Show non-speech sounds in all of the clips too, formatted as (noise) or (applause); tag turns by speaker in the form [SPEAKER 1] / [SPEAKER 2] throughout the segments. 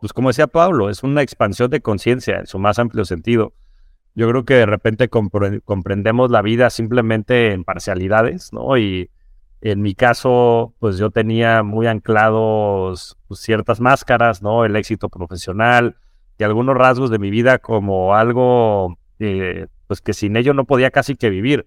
[SPEAKER 1] pues como decía Pablo, es una expansión de conciencia en su más amplio sentido. Yo creo que de repente comprendemos la vida simplemente en parcialidades, ¿no? Y en mi caso, pues yo tenía muy anclados pues, ciertas máscaras, ¿no? El éxito profesional y algunos rasgos de mi vida como algo, eh, pues que sin ello no podía casi que vivir.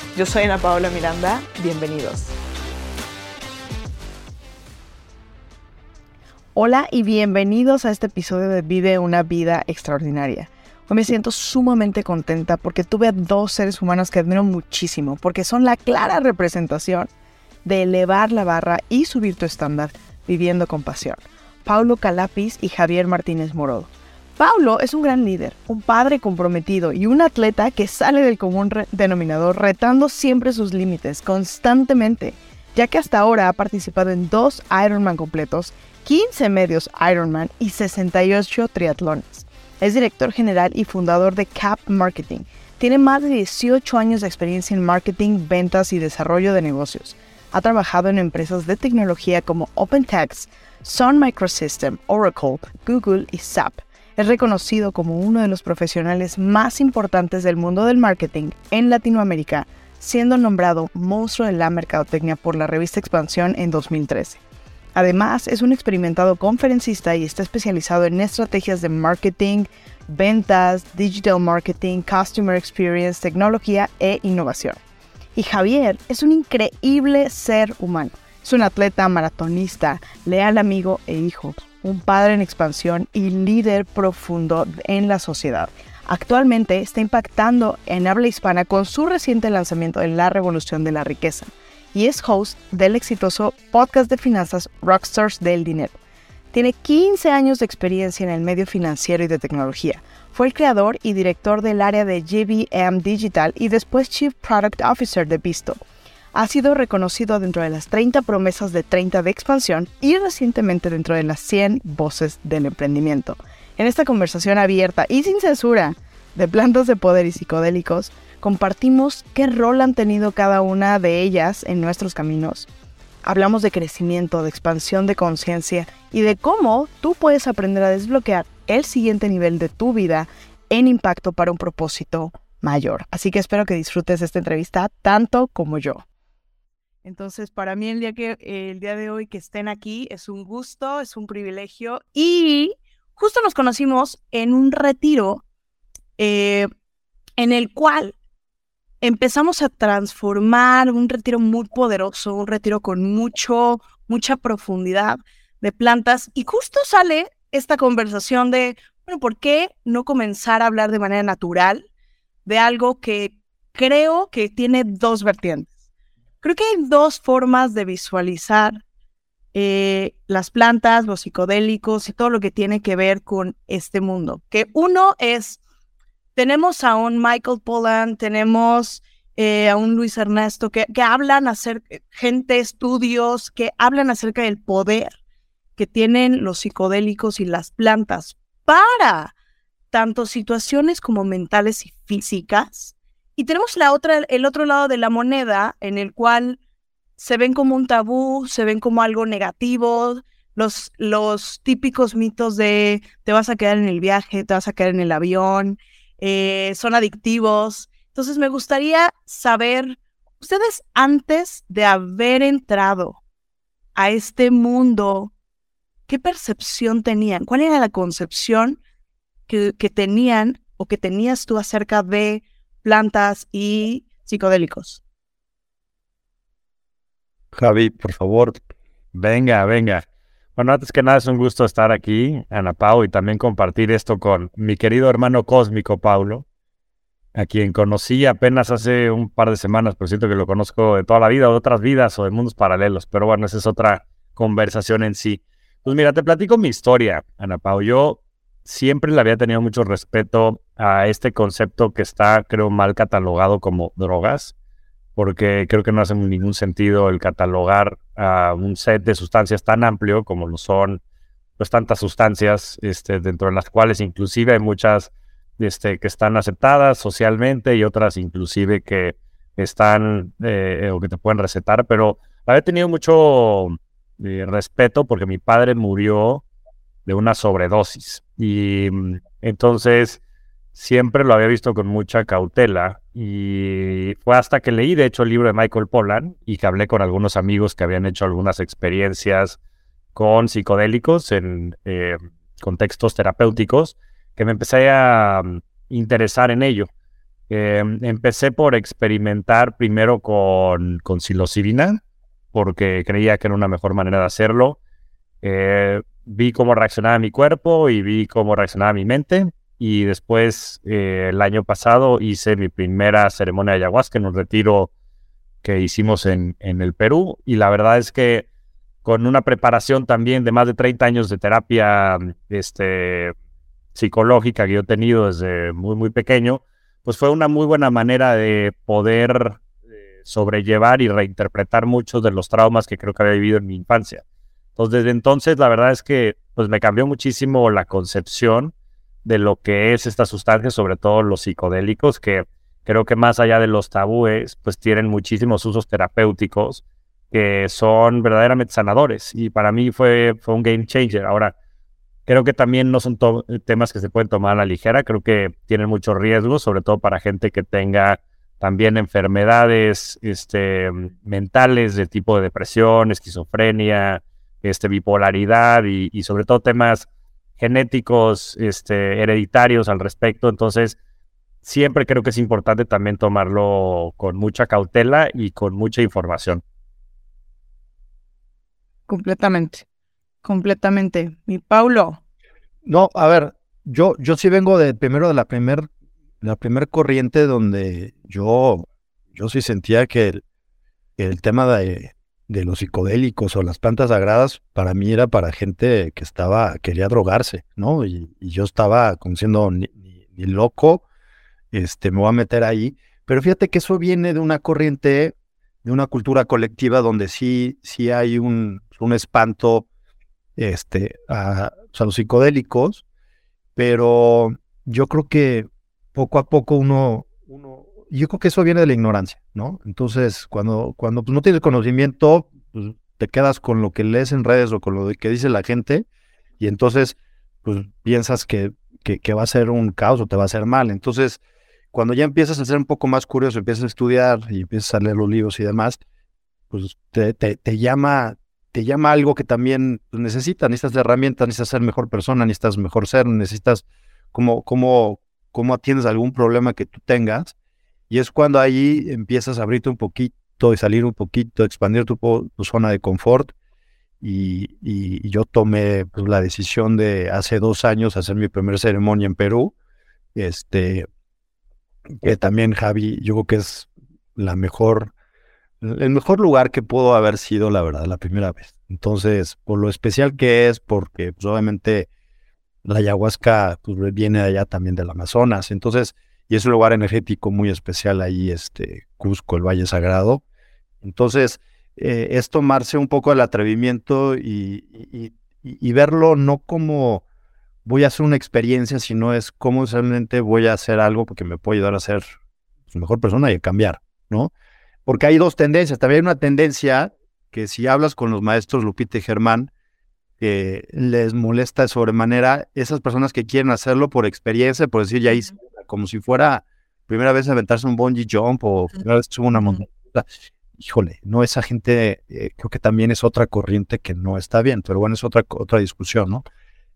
[SPEAKER 2] Yo soy Ana Paola Miranda, bienvenidos. Hola y bienvenidos a este episodio de Vive una vida extraordinaria. Hoy me siento sumamente contenta porque tuve a dos seres humanos que admiro muchísimo, porque son la clara representación de elevar la barra y subir tu estándar viviendo con pasión. Paulo Calapis y Javier Martínez Morodo. Paulo es un gran líder, un padre comprometido y un atleta que sale del común denominador retando siempre sus límites constantemente, ya que hasta ahora ha participado en dos Ironman completos, 15 medios Ironman y 68 triatlones. Es director general y fundador de CAP Marketing. Tiene más de 18 años de experiencia en marketing, ventas y desarrollo de negocios. Ha trabajado en empresas de tecnología como OpenText, Sun Microsystem, Oracle, Google y SAP es reconocido como uno de los profesionales más importantes del mundo del marketing en Latinoamérica, siendo nombrado monstruo de la mercadotecnia por la revista Expansión en 2013. Además, es un experimentado conferencista y está especializado en estrategias de marketing, ventas, digital marketing, customer experience, tecnología e innovación. Y Javier es un increíble ser humano. Es un atleta maratonista, leal amigo e hijo, un padre en expansión y líder profundo en la sociedad. Actualmente está impactando en habla hispana con su reciente lanzamiento de La Revolución de la Riqueza y es host del exitoso podcast de finanzas Rockstars del Dinero. Tiene 15 años de experiencia en el medio financiero y de tecnología. Fue el creador y director del área de GBM Digital y después Chief Product Officer de Visto ha sido reconocido dentro de las 30 promesas de 30 de expansión y recientemente dentro de las 100 voces del emprendimiento. En esta conversación abierta y sin censura de plantas de poder y psicodélicos, compartimos qué rol han tenido cada una de ellas en nuestros caminos. Hablamos de crecimiento, de expansión de conciencia y de cómo tú puedes aprender a desbloquear el siguiente nivel de tu vida en impacto para un propósito mayor. Así que espero que disfrutes esta entrevista tanto como yo. Entonces, para mí el día, que, el día de hoy que estén aquí es un gusto, es un privilegio y justo nos conocimos en un retiro eh, en el cual empezamos a transformar un retiro muy poderoso, un retiro con mucho, mucha profundidad de plantas y justo sale esta conversación de, bueno, ¿por qué no comenzar a hablar de manera natural de algo que creo que tiene dos vertientes? Creo que hay dos formas de visualizar eh, las plantas, los psicodélicos y todo lo que tiene que ver con este mundo. Que uno es, tenemos a un Michael Pollan, tenemos eh, a un Luis Ernesto que, que hablan acerca, gente, estudios que hablan acerca del poder que tienen los psicodélicos y las plantas para tanto situaciones como mentales y físicas y tenemos la otra, el otro lado de la moneda en el cual se ven como un tabú, se ven como algo negativo, los, los típicos mitos de te vas a quedar en el viaje, te vas a quedar en el avión, eh, son adictivos. Entonces me gustaría saber, ustedes antes de haber entrado a este mundo, ¿qué percepción tenían? ¿Cuál era la concepción que, que tenían o que tenías tú acerca de plantas y psicodélicos.
[SPEAKER 1] Javi, por favor. Venga, venga. Bueno, antes que nada es un gusto estar aquí, Ana Pau, y también compartir esto con mi querido hermano cósmico Paulo, a quien conocí apenas hace un par de semanas, pero siento que lo conozco de toda la vida, de otras vidas o de mundos paralelos. Pero bueno, esa es otra conversación en sí. Pues mira, te platico mi historia, Ana Pau. Yo siempre le había tenido mucho respeto a este concepto que está, creo, mal catalogado como drogas, porque creo que no hace ningún sentido el catalogar a un set de sustancias tan amplio como lo son pues tantas sustancias, este, dentro de las cuales inclusive hay muchas este, que están aceptadas socialmente y otras inclusive que están eh, o que te pueden recetar, pero había tenido mucho eh, respeto porque mi padre murió de una sobredosis. Y mm, entonces siempre lo había visto con mucha cautela y fue hasta que leí de hecho el libro de Michael Pollan y que hablé con algunos amigos que habían hecho algunas experiencias con psicodélicos en eh, contextos terapéuticos que me empecé a mm, interesar en ello. Em, empecé por experimentar primero con, con psilocibina, porque creía que era una mejor manera de hacerlo. Eh, vi cómo reaccionaba mi cuerpo y vi cómo reaccionaba mi mente. Y después, eh, el año pasado, hice mi primera ceremonia de ayahuasca en un retiro que hicimos en, en el Perú. Y la verdad es que con una preparación también de más de 30 años de terapia este, psicológica que yo he tenido desde muy, muy pequeño, pues fue una muy buena manera de poder eh, sobrellevar y reinterpretar muchos de los traumas que creo que había vivido en mi infancia. Entonces, desde entonces, la verdad es que pues me cambió muchísimo la concepción de lo que es esta sustancia, sobre todo los psicodélicos, que creo que más allá de los tabúes, pues tienen muchísimos usos terapéuticos que son verdaderamente sanadores. Y para mí fue, fue un game changer. Ahora, Creo que también no son temas que se pueden tomar a la ligera, creo que tienen muchos riesgos, sobre todo para gente que tenga también enfermedades este, mentales de tipo de depresión, esquizofrenia, este, bipolaridad y, sobre todo temas genéticos, este, hereditarios al respecto. Entonces, siempre creo que es importante también tomarlo con mucha cautela y con mucha información.
[SPEAKER 2] Completamente. Completamente. Mi Paulo.
[SPEAKER 3] No, a ver, yo, yo sí vengo de primero de la primer, la primer corriente donde yo, yo sí sentía que el, el tema de, de, los psicodélicos o las plantas sagradas para mí era para gente que estaba, quería drogarse, ¿no? Y, yo estaba como siendo ni, loco, este, me voy a meter ahí. Pero fíjate que eso viene de una corriente, de una cultura colectiva donde sí, sí hay un, un espanto este, a, los psicodélicos, pero yo creo que poco a poco uno, yo creo que eso viene de la ignorancia, ¿no? Entonces, cuando, cuando pues, no tienes conocimiento, pues, te quedas con lo que lees en redes o con lo que dice la gente, y entonces, pues piensas que, que, va a ser un caos o te va a hacer mal. Entonces, cuando ya empiezas a ser un poco más curioso, empiezas a estudiar y empiezas a leer los libros y demás, pues te, te, te llama, te llama algo que también pues, necesitas, necesitas herramientas, necesitas ser mejor persona, necesitas mejor ser, necesitas cómo, cómo, cómo atiendes algún problema que tú tengas. Y es cuando ahí empiezas a abrirte un poquito y salir un poquito, expandir tu, zona de confort. Y, yo tomé pues, la decisión de hace dos años hacer mi primera ceremonia en Perú. Este, que también Javi, yo creo que es la mejor el mejor lugar que pudo haber sido, la verdad, la primera vez. Entonces, por lo especial que es, porque pues, obviamente la ayahuasca pues, viene allá también del Amazonas. Entonces, y es un lugar energético muy especial ahí, este Cusco, el Valle Sagrado. Entonces, eh, es tomarse un poco el atrevimiento y, y, verlo no como voy a hacer una experiencia, sino es cómo realmente voy a hacer algo porque me puede ayudar a ser pues, mejor persona y a cambiar, ¿no? porque hay dos tendencias. También hay una tendencia que si hablas con los maestros Lupita y Germán, les molesta de sobremanera esas personas que quieren hacerlo por experiencia, por decir, ya hice, como si fuera primera vez aventarse un bungee jump o primera vez subo una montaña. Híjole, no, esa gente eh, creo que también es otra corriente que no está bien, pero bueno, es otra, otra discusión, ¿no?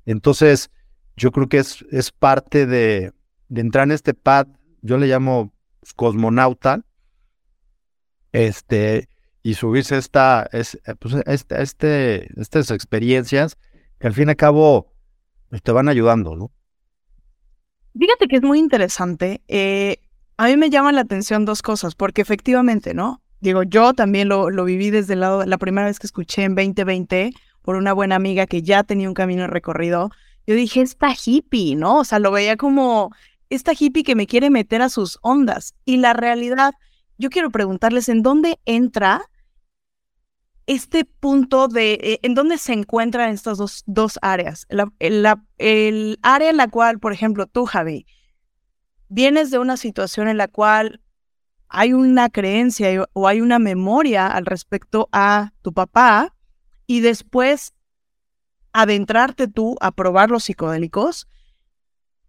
[SPEAKER 3] Entonces, yo creo que es, es parte de, de entrar en este pad, yo le llamo cosmonauta, este, y subirse esta, es, eh, pues, este, este, estas experiencias que al fin y al cabo pues, te van ayudando, ¿no?
[SPEAKER 2] Fíjate que es muy interesante. Eh, a mí me llaman la atención dos cosas, porque efectivamente, ¿no? Digo, yo también lo, lo viví desde el lado, la primera vez que escuché en 2020 por una buena amiga que ya tenía un camino recorrido, yo dije, esta hippie, ¿no? O sea, lo veía como esta hippie que me quiere meter a sus ondas. Y la realidad, yo quiero preguntarles en dónde entra este punto de, eh, en dónde se encuentran estas dos, dos áreas. el área en la cual, por ejemplo, tú, Javi, vienes de una situación en la cual hay una creencia o hay una memoria al respecto a tu papá y después adentrarte tú a probar los psicodélicos.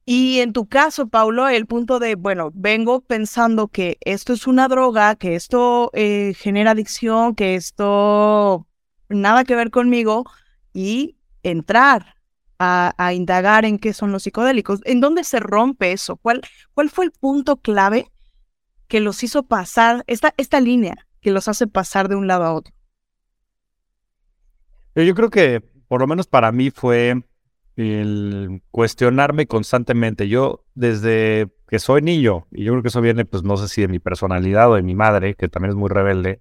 [SPEAKER 2] Y en tu caso, Paulo, el punto de, bueno, vengo pensando que esto es una droga, que esto eh, genera adicción, que esto nada que ver conmigo, y entrar a, a, indagar en qué son los psicodélicos. ¿En dónde se rompe eso? ¿Cuál, cuál fue el punto clave que los hizo pasar, esta, esta línea que los hace pasar de un lado a otro?
[SPEAKER 1] Yo creo que, por lo menos para mí, fue el cuestionarme constantemente. Yo, desde que soy niño, y yo creo que eso viene, pues no sé si de mi personalidad o de mi madre, que también es muy rebelde,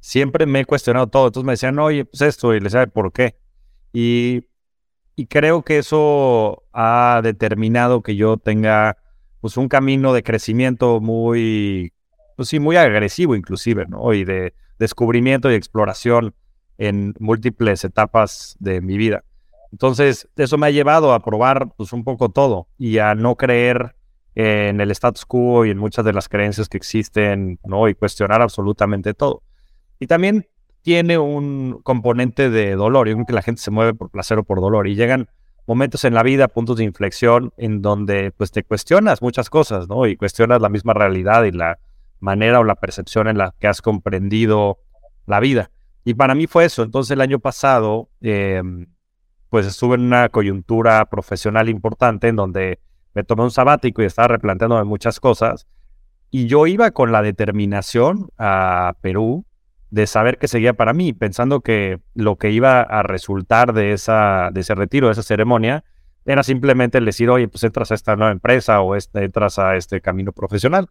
[SPEAKER 1] siempre me he cuestionado todo. Entonces me decían, oye, pues esto, y les decía, ¿por qué? Y, y creo que eso ha determinado que yo tenga pues un camino de crecimiento muy, pues sí, muy agresivo inclusive, ¿no? Y de descubrimiento y exploración en múltiples etapas de mi vida. Entonces, eso me ha llevado a probar pues un poco todo y a no creer en el status quo y en muchas de las creencias que existen, ¿no? Y cuestionar absolutamente todo. Y también tiene un componente de dolor. Yo creo que la gente se mueve por placer o por dolor y llegan momentos en la vida, puntos de inflexión en donde pues te cuestionas muchas cosas, ¿no? Y cuestionas la misma realidad y la manera o la percepción en la que has comprendido la vida. Y para mí fue eso. Entonces el año pasado, em, pues estuve en una coyuntura profesional importante en donde me tomé un sabático y estaba replanteándome muchas cosas. Y yo iba con la determinación a Perú de saber que seguía para mí, pensando que lo que iba a resultar de, esa, de ese retiro, de esa ceremonia, era simplemente el decir, oye, pues entras a esta nueva empresa o este, entras a este camino profesional.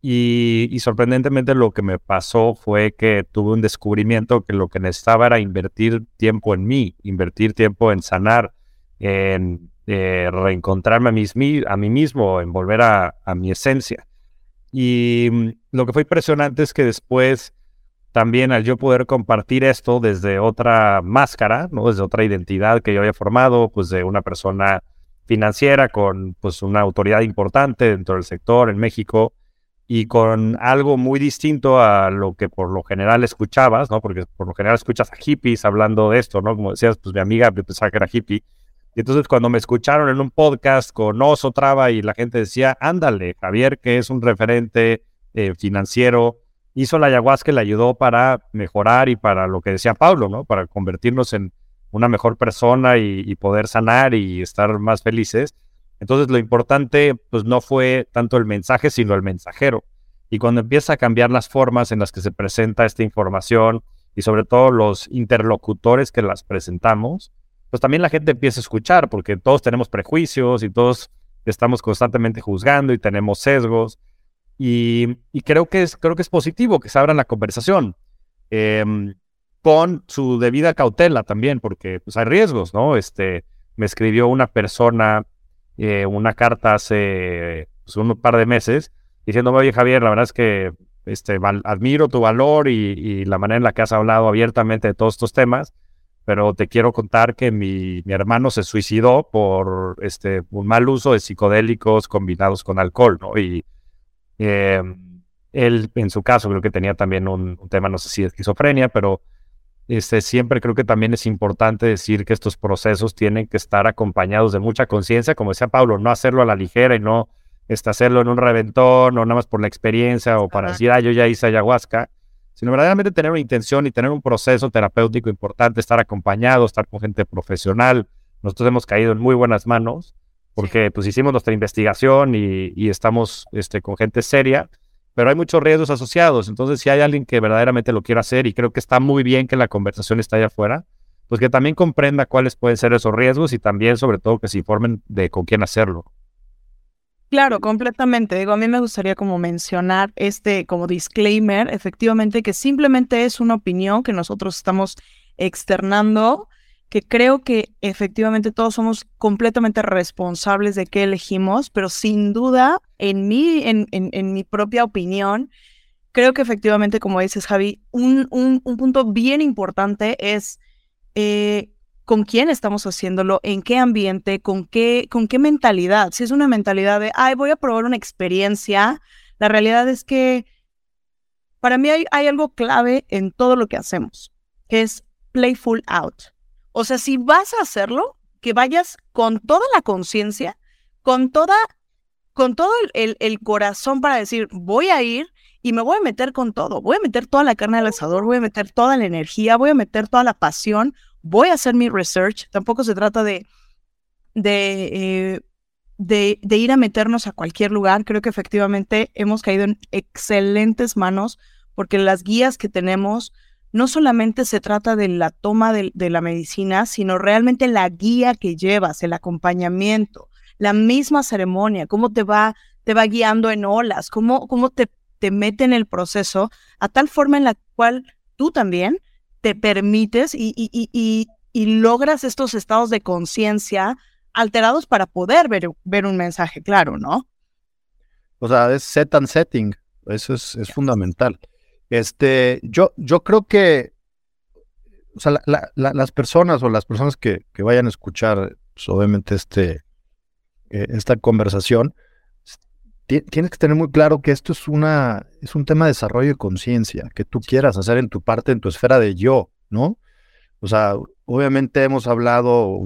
[SPEAKER 1] Y, sorprendentemente lo que me pasó fue que tuve un descubrimiento que lo que necesitaba era invertir tiempo en mí, invertir tiempo en sanar, en eh, reencontrarme a mí, a mí mismo, en volver a, a mi esencia. Y mm, lo que fue impresionante es que después también al yo poder compartir esto desde otra máscara, ¿no? Desde otra identidad que yo había formado, pues de una persona financiera con pues una autoridad importante dentro del sector en México y con algo muy distinto a lo que por lo general escuchabas, ¿no? Porque por lo general escuchas a hippies hablando de esto, ¿no? Como decías, pues mi amiga pensaba que era hippie. Y entonces cuando me escucharon en un podcast con Oso Traba y la gente decía, ándale, Javier, que es un referente eh, financiero, hizo la ayahuasca y le ayudó para mejorar y para lo que decía Pablo, ¿no? Para convertirnos en una mejor persona y, poder sanar y estar más felices. Entonces lo importante pues no fue tanto el mensaje, sino el mensajero. Y cuando empieza a cambiar las formas en las que se presenta esta información y sobre todo los interlocutores que las presentamos, pues también la gente empieza a escuchar porque todos tenemos prejuicios y todos estamos constantemente juzgando y tenemos sesgos. Y, creo, que es, creo que es positivo que se abran la conversación em, con su debida cautela también, porque pues, hay riesgos, ¿no? Este, me escribió una persona eh, una carta hace pues, un par de meses diciéndome, oye Javier, la verdad es que este, admiro tu valor y, la manera en la que has hablado abiertamente de todos estos temas, pero te quiero contar que mi, mi hermano se suicidó por este, un mal uso de psicodélicos combinados con alcohol, ¿no? Y eh, él, en su caso, creo que tenía también un, tema, no sé si esquizofrenia, pero este, siempre creo que también es importante decir que estos procesos tienen que estar acompañados de mucha conciencia, como decía Pablo, no hacerlo a la ligera y no este, hacerlo en un reventón o nada más por la experiencia o para decir, ah, yo ya hice ayahuasca, sino verdaderamente tener una intención y tener un proceso terapéutico importante, estar acompañado, estar con gente profesional. Nosotros hemos caído en muy buenas manos porque pues hicimos nuestra investigación y, estamos este, con gente seria, pero hay muchos riesgos asociados. Entonces, si hay alguien que verdaderamente lo quiera hacer y creo que está muy bien que la conversación esté allá afuera, pues que también comprenda cuáles pueden ser esos riesgos y también, sobre todo, que se informen de con quién hacerlo.
[SPEAKER 2] Claro, completamente. Digo, a mí me gustaría como mencionar este como disclaimer, efectivamente, que simplemente es una opinión que nosotros estamos externando que creo que efectivamente todos somos completamente responsables de qué elegimos, pero sin duda, en mi, en, en, mi propia opinión, creo que efectivamente, como dices, Javi, un, un, un punto bien importante es eh, con quién estamos haciéndolo, en qué ambiente, con qué, con qué mentalidad. Si es una mentalidad de, ay, voy a probar una experiencia, la realidad es que para mí hay, hay algo clave en todo lo que hacemos, que es playful out. O sea, si vas a hacerlo, que vayas con toda la conciencia, con toda, con todo el, corazón para decir, voy a ir y me voy a meter con todo. Voy a meter toda la carne al asador, voy a meter toda la energía, voy a meter toda la pasión, voy a hacer mi research. Tampoco se trata de, de, eh, de, ir a meternos a cualquier lugar. Creo que efectivamente hemos caído en excelentes manos porque las guías que tenemos no solamente se trata de la toma de, de la medicina, sino realmente la guía que llevas, el acompañamiento, la misma ceremonia, cómo te va, te va guiando en olas, cómo, cómo te, te mete en el proceso, a tal forma en la cual tú también te permites y, y, y, y logras estos estados de conciencia alterados para poder ver, ver, un mensaje claro, ¿no?
[SPEAKER 3] O sea, es set and setting, eso es, es fundamental. Este, yo, yo creo que, o sea, las personas o las personas que, que vayan a escuchar, pues, obviamente, este, eh, esta conversación, tienes que tener muy claro que esto es una es un tema de desarrollo de conciencia que tú quieras hacer en tu parte en tu esfera de yo no o sea obviamente hemos hablado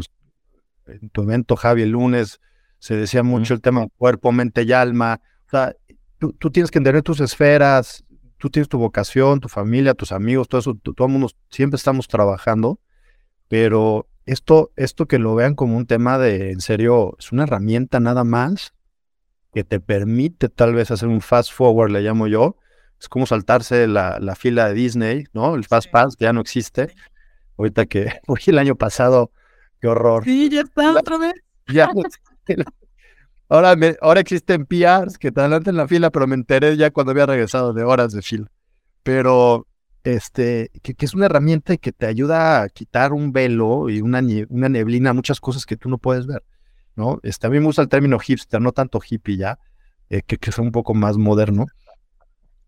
[SPEAKER 3] en tu evento Javi el lunes se decía mucho el tema cuerpo mente y alma o sea tú, tú, tienes que entender tus esferas tú tienes tu vocación tu familia tus amigos todo eso todo el mundo siempre estamos trabajando pero esto esto que lo vean como un tema de en serio es una herramienta nada más que te permite tal vez hacer un fast forward, le llamo yo. Es como saltarse la, la fila de Disney, ¿no? El fast pass ya no existe. Ahorita que (laughs) fui el año pasado, qué horror.
[SPEAKER 2] Sí, ya está otra vez.
[SPEAKER 3] Ya. (laughs) ahora, me, ahora existen PRs que te adelantan la fila, pero me enteré ya cuando había regresado de horas de fila. Pero este, que, es una herramienta que te ayuda a quitar un velo y una, una neblina, muchas cosas que tú no puedes ver. ¿no? Este, a mí me gusta el término hipster, no tanto hippie ya, eh, que, que es un poco más moderno.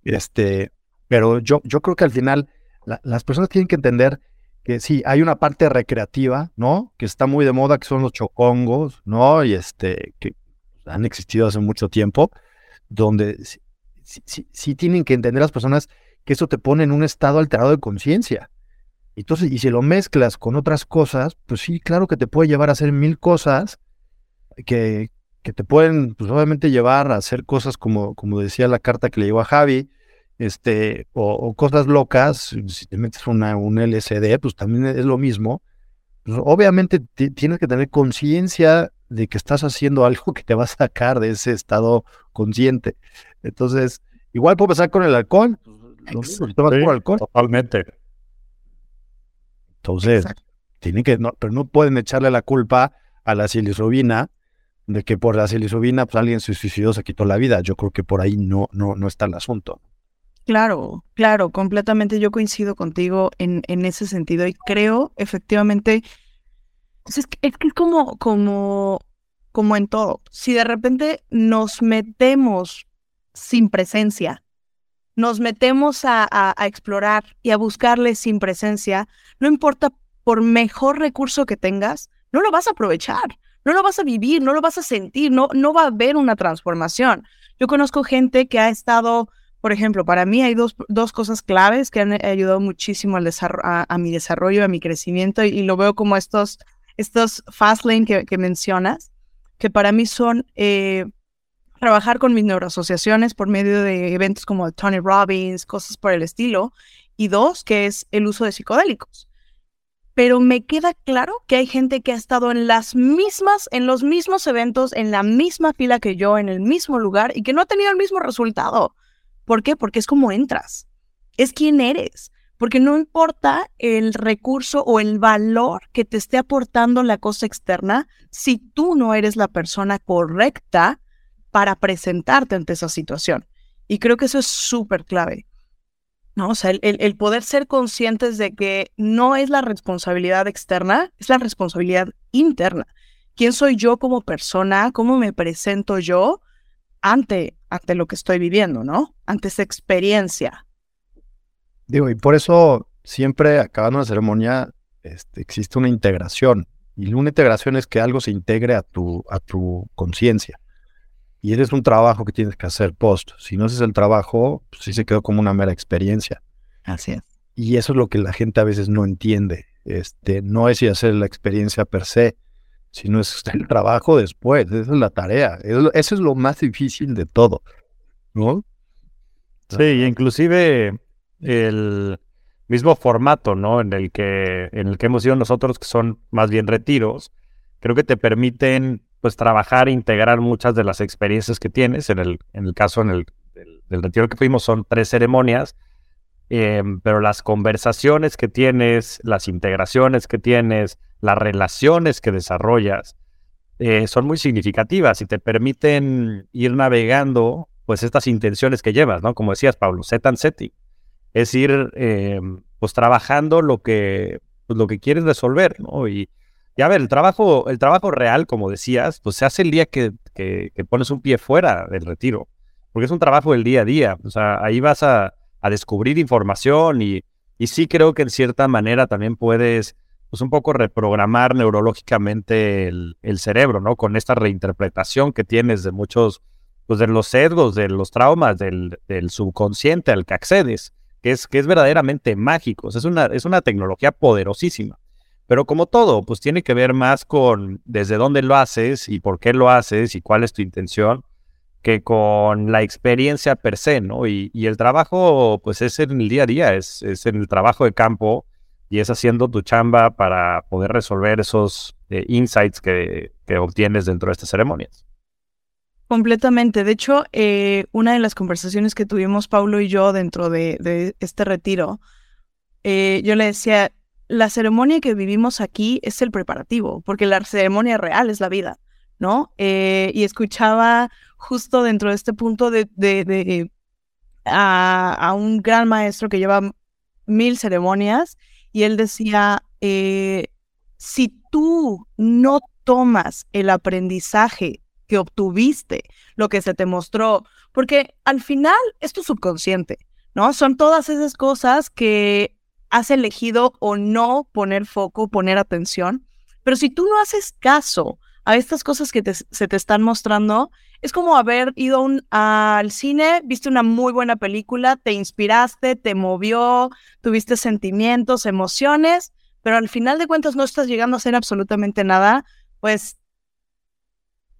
[SPEAKER 3] Este, pero yo, yo creo que al final las personas tienen que entender que sí, hay una parte recreativa, ¿no? Que está muy de moda, que son los chocongos, ¿no? Y este, que han existido hace mucho tiempo, donde sí, tienen que entender las personas que eso te pone en un estado alterado de conciencia. Entonces, y si lo mezclas con otras cosas, pues sí, claro que te puede llevar a hacer mil cosas que, que te pueden, pues obviamente llevar a hacer cosas como, como decía la carta que le llegó a Javi, este, o, cosas locas, si te metes una, un LSD, pues también es lo mismo. Pues obviamente tienes que tener conciencia de que estás haciendo (laughs) algo que te va a sacar de ese estado consciente. Entonces, igual puede pasar con el alcohol.
[SPEAKER 1] Pues, alcohol. Totalmente.
[SPEAKER 3] Entonces, tienen que, no, pero no pueden echarle la culpa a la silisrobina de que por la psilocibina pues, alguien se suicidó, se quitó la vida. Yo creo que por ahí no, no, no está el asunto.
[SPEAKER 2] Claro, claro, completamente yo coincido contigo en, en ese sentido y creo efectivamente, pues, es, que, es como, como, como en todo, si de repente nos metemos sin presencia, nos metemos a, a, a explorar y a buscarle sin presencia, no importa por mejor recurso que tengas, no lo vas a aprovechar no lo vas a vivir, no lo vas a sentir, no, no va a haber una transformación. Yo conozco gente que ha estado, por ejemplo, para mí hay dos, dos cosas claves que han ayudado muchísimo al a, mi desarrollo, a mi crecimiento, y, lo veo como estos, estos fast lane que, mencionas, que para mí son eh, trabajar con mis neuroasociaciones por medio de eventos como Tony Robbins, cosas por el estilo, y dos, que es el uso de psicodélicos pero me queda claro que hay gente que ha estado en las mismas, en los mismos eventos, en la misma fila que yo, en el mismo lugar y que no ha tenido el mismo resultado. ¿Por qué? Porque es como entras, es quién eres, porque no importa el recurso o el valor que te esté aportando la cosa externa si tú no eres la persona correcta para presentarte ante esa situación. Y creo que eso es súper clave. ¿no? O sea, el, poder ser conscientes de que no es la responsabilidad externa, es la responsabilidad interna. ¿Quién soy yo como persona? ¿Cómo me presento yo ante, ante lo que estoy viviendo, ¿no? Ante esa experiencia.
[SPEAKER 3] Digo, y por eso siempre acabando la ceremonia este, existe una integración. Y una integración es que algo se integre a tu, a tu conciencia. Y ese es un trabajo que tienes que hacer post. Si no haces el trabajo, pues sí se quedó como una mera experiencia.
[SPEAKER 2] Así es.
[SPEAKER 3] Y eso es lo que la gente a veces no entiende. Este, no es si hacer la experiencia per se, sino es el trabajo después. Esa es la tarea. Eso, es lo más difícil de todo. ¿No?
[SPEAKER 1] Sí, inclusive el mismo formato, ¿no? En el que, en el que hemos ido nosotros, que son más bien retiros, creo que te permiten pues trabajar e integrar muchas de las experiencias que tienes. En el, en el caso en el, del, retiro que fuimos son tres ceremonias, em, pero las conversaciones que tienes, las integraciones que tienes, las relaciones que desarrollas, eh, son muy significativas y te permiten ir navegando pues estas intenciones que llevas, ¿no? Como decías, Pablo, set and. Es ir em, pues trabajando lo que, pues, lo que quieres resolver, ¿no? Y, a ver, el trabajo, el trabajo real, como decías, pues se hace el día que, que, pones un pie fuera del retiro, porque es un trabajo del día a día. O sea, ahí vas a, a descubrir información y, y, sí creo que en cierta manera también puedes, pues un poco reprogramar neurológicamente el, cerebro, ¿no? Con esta reinterpretación que tienes de muchos, pues de los sesgos, de los traumas, del subconsciente al que accedes, que es, que es verdaderamente mágico. es, una, es una tecnología poderosísima. Pero como todo, pues tiene que ver más con desde dónde lo haces y por qué lo haces y cuál es tu intención, que con la experiencia per se, ¿no? Y, el trabajo, pues es en el día a día, es, es, en el trabajo de campo y es haciendo tu chamba para poder resolver esos eh, insights que, que, obtienes dentro de estas ceremonias.
[SPEAKER 2] Completamente. De hecho, eh, una de las conversaciones que tuvimos Paulo y yo dentro de, este retiro, eh, yo le decía, la ceremonia que vivimos aquí es el preparativo, porque la ceremonia real es la vida, ¿no? Eh, y escuchaba justo dentro de este punto de, a, un gran maestro que lleva mil ceremonias y él decía, si tú no tomas el aprendizaje que obtuviste, lo que se te mostró, porque al final es tu subconsciente, ¿no? Son todas esas cosas que has elegido o no poner foco, poner atención. Pero si tú no haces caso a estas cosas que se te están mostrando, es como haber ido al cine, viste una muy buena película, te inspiraste, te movió, tuviste sentimientos, emociones, pero al final de cuentas no estás llegando a hacer absolutamente nada, pues,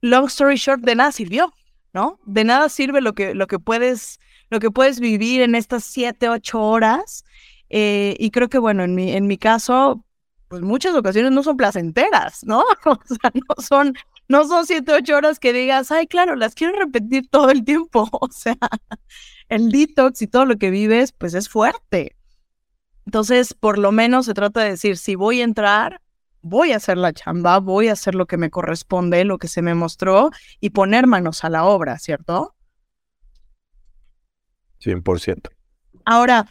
[SPEAKER 2] long story short, de nada sirvió, ¿no? De nada sirve lo que, lo que, puedes, lo que puedes vivir en estas siete, ocho horas eh, y creo que, bueno, en mi, en mi caso, pues muchas ocasiones no son placenteras, ¿no? (laughs) O sea, no son, no son siete, ocho horas que digas, ay, claro, las quiero repetir todo el tiempo. (laughs) O sea, el detox y todo lo que vives, pues es fuerte. Entonces, por lo menos se trata de decir, si voy a entrar, voy a hacer la chamba, voy a hacer lo que me corresponde, lo que se me mostró y poner manos a la obra, ¿cierto?
[SPEAKER 3] 100%.
[SPEAKER 2] Ahora,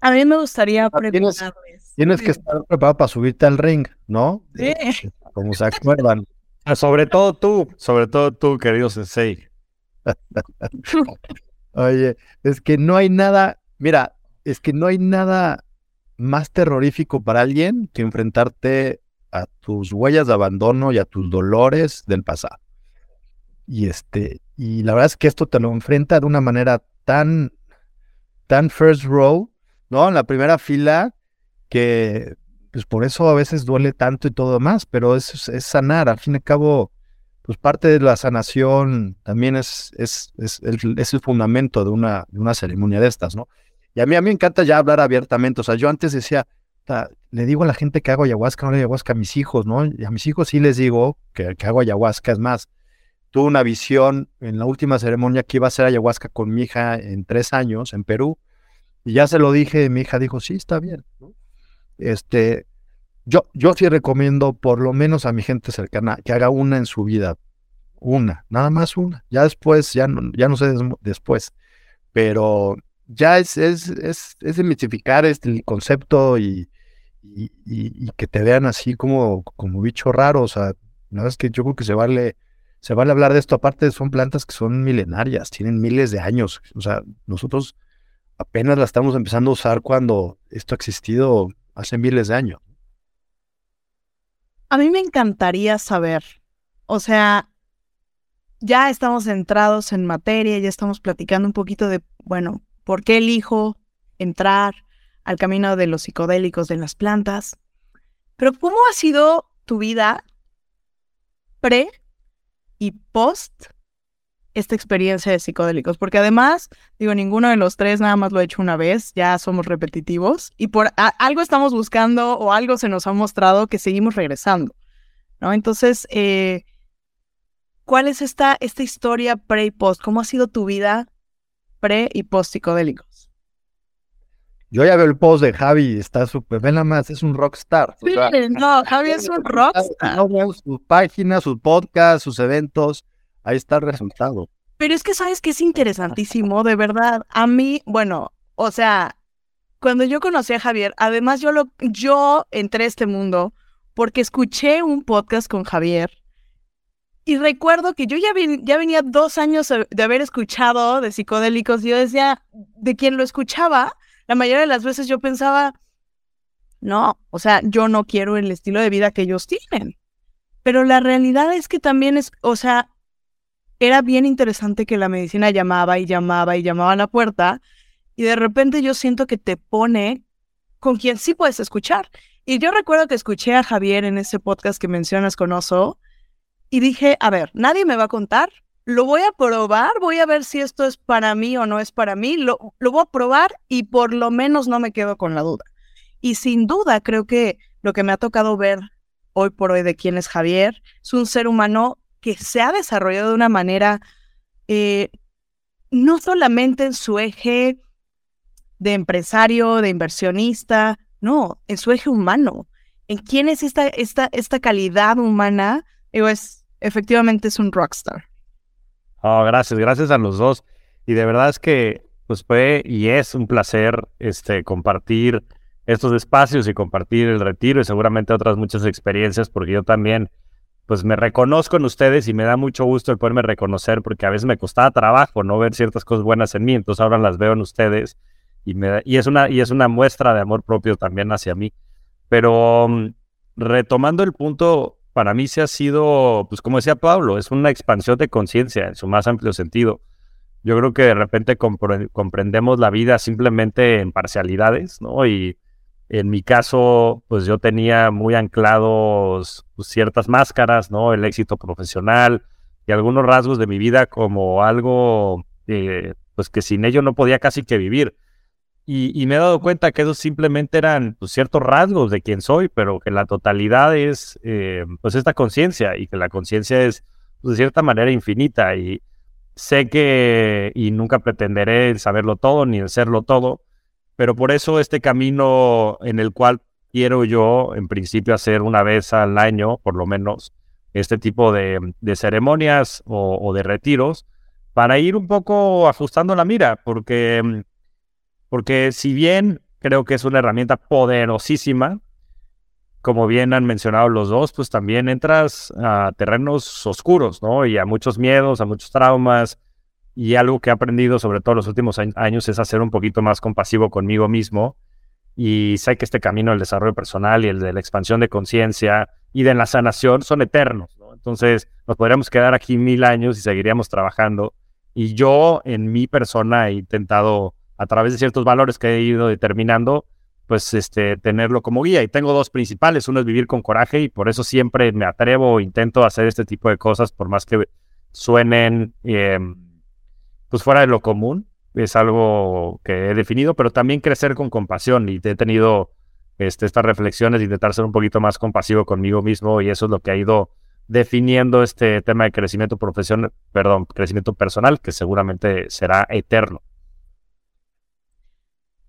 [SPEAKER 2] a mí me gustaría
[SPEAKER 3] ah, preguntarles. Tienes, que estar preparado para subirte al ring, ¿no?
[SPEAKER 2] Sí.
[SPEAKER 3] Como se acuerdan.
[SPEAKER 1] Ah, sobre todo tú, sobre todo tú, querido Sensei. (laughs)
[SPEAKER 3] Oye, es que no hay nada, mira, es que no hay nada más terrorífico para alguien que enfrentarte a tus huellas de abandono y a tus dolores del pasado. Y este, y la verdad es que esto te lo enfrenta de una manera tan, tan first row, ¿no? En la primera fila, que pues por eso a veces duele tanto y todo más, pero es, es sanar, al fin y al cabo, pues parte de la sanación también es, es, es, el, es el fundamento de una, de una ceremonia de estas, ¿no? Y a mí, a mí me encanta ya hablar abiertamente, o sea, yo antes decía, le digo a la gente que hago ayahuasca, no le ayahuasca a mis hijos, ¿no? Y a mis hijos sí les digo que, hago ayahuasca, es más, tuve una visión en la última ceremonia que iba a hacer ayahuasca con mi hija en tres años en Perú, y ya se lo dije, mi hija dijo, sí, está bien. Este, yo, yo sí recomiendo por lo menos a mi gente cercana que haga una en su vida. Una, nada más una. Ya después, ya no, ya no sé después. Pero ya es, es, es, es demitificar este, el concepto y, y, y, que te vean así como, como bicho raro. O sea, la es que yo creo que se vale, se vale hablar de esto. Aparte, son plantas que son milenarias, tienen miles de años. O sea, nosotros apenas la estamos empezando a usar cuando esto ha existido hace miles de años.
[SPEAKER 2] A mí me encantaría saber, o sea, ya estamos centrados en materia, ya estamos platicando un poquito de, bueno, ¿por qué elijo entrar al camino de los psicodélicos de las plantas? Pero ¿cómo ha sido tu vida pre y post esta experiencia de psicodélicos, porque además, digo, ninguno de los tres nada más lo ha hecho una vez, ya somos repetitivos y por algo estamos buscando o algo se nos ha mostrado que seguimos regresando, ¿no? Entonces, eh, ¿cuál es esta, esta historia pre y post? ¿Cómo ha sido tu vida pre y post psicodélicos?
[SPEAKER 3] Yo ya veo el post de Javi, está súper, ven nada más, es un rockstar.
[SPEAKER 2] Sí, no, Javi es un rockstar.
[SPEAKER 3] Sus páginas, sus podcasts, sus eventos, ahí está el resultado.
[SPEAKER 2] Pero es que sabes que es interesantísimo, de verdad. A mí, bueno, o sea, cuando yo conocí a Javier, además yo lo, yo entré a este mundo porque escuché un podcast con Javier y recuerdo que yo ya, ya venía dos años de haber escuchado de psicodélicos y yo decía, de quien lo escuchaba, la mayoría de las veces yo pensaba, no, o sea, yo no quiero el estilo de vida que ellos tienen. Pero la realidad es que también es, o sea, era bien interesante que la medicina llamaba y llamaba y llamaba a la puerta y de repente yo siento que te pone con quien sí puedes escuchar. Y yo recuerdo que escuché a Javier en ese podcast que mencionas con Oso y dije, a ver, nadie me va a contar, lo voy a probar, voy a ver si esto es para mí o no es para mí, lo, lo voy a probar y por lo menos no me quedo con la duda. Y sin duda creo que lo que me ha tocado ver hoy por hoy de quién es Javier es un ser humano que se ha desarrollado de una manera eh, no solamente en su eje de empresario, de inversionista, no, en su eje humano. ¿En quién es esta, esta, esta calidad humana? Digo, es, efectivamente es un rockstar.
[SPEAKER 1] Oh, gracias, gracias a los dos. Y de verdad es que pues fue y es un placer este, compartir estos espacios y compartir el retiro y seguramente otras muchas experiencias, porque yo también pues me reconozco en ustedes y me da mucho gusto el poderme reconocer porque a veces me costaba trabajo no ver ciertas cosas buenas en mí, entonces ahora las veo en ustedes y, me, y, es, una, y es una muestra de amor propio también hacia mí. Pero mm, retomando el punto, para mí se ha sido, pues como decía Pablo, es una expansión de conciencia en su más amplio sentido. Yo creo que de repente comprendemos la vida simplemente en parcialidades, ¿no? Y, en mi caso, pues yo tenía muy anclados pues, ciertas máscaras, ¿no? El éxito profesional y algunos rasgos de mi vida como algo, pues que sin ello no podía casi que vivir. Y, me he dado cuenta que esos simplemente eran pues, ciertos rasgos de quién soy, pero que la totalidad es eh, pues esta conciencia y que la conciencia es pues, de cierta manera infinita y sé que y nunca pretenderé saberlo todo ni el serlo todo, pero por eso este camino en el cual quiero yo, en principio, hacer una vez al año, por lo menos, este tipo de, ceremonias o, de retiros, para ir un poco ajustando la mira, porque, porque si bien creo que es una herramienta poderosísima, como bien han mencionado los dos, pues también entras a terrenos oscuros, ¿no? Y a muchos miedos, a muchos traumas, y algo que he aprendido sobre todo los últimos años es hacer un poquito más compasivo conmigo mismo. Y sé que este camino del desarrollo personal y el de la expansión de conciencia y de la sanación son eternos. Entonces nos podríamos quedar aquí mil años y seguiríamos trabajando. Y yo en mi persona he intentado, a través de ciertos valores que he ido determinando, pues este, tenerlo como guía. Y tengo dos principales. Uno es vivir con coraje y por eso siempre me atrevo, intento hacer este tipo de cosas, por más que suenen... Eh, pues fuera de lo común, es algo que he definido, pero también crecer con compasión y he tenido este, estas reflexiones, intentar ser un poquito más compasivo conmigo mismo y eso es lo que ha ido definiendo este tema de crecimiento profesional, perdón, crecimiento personal, que seguramente será eterno.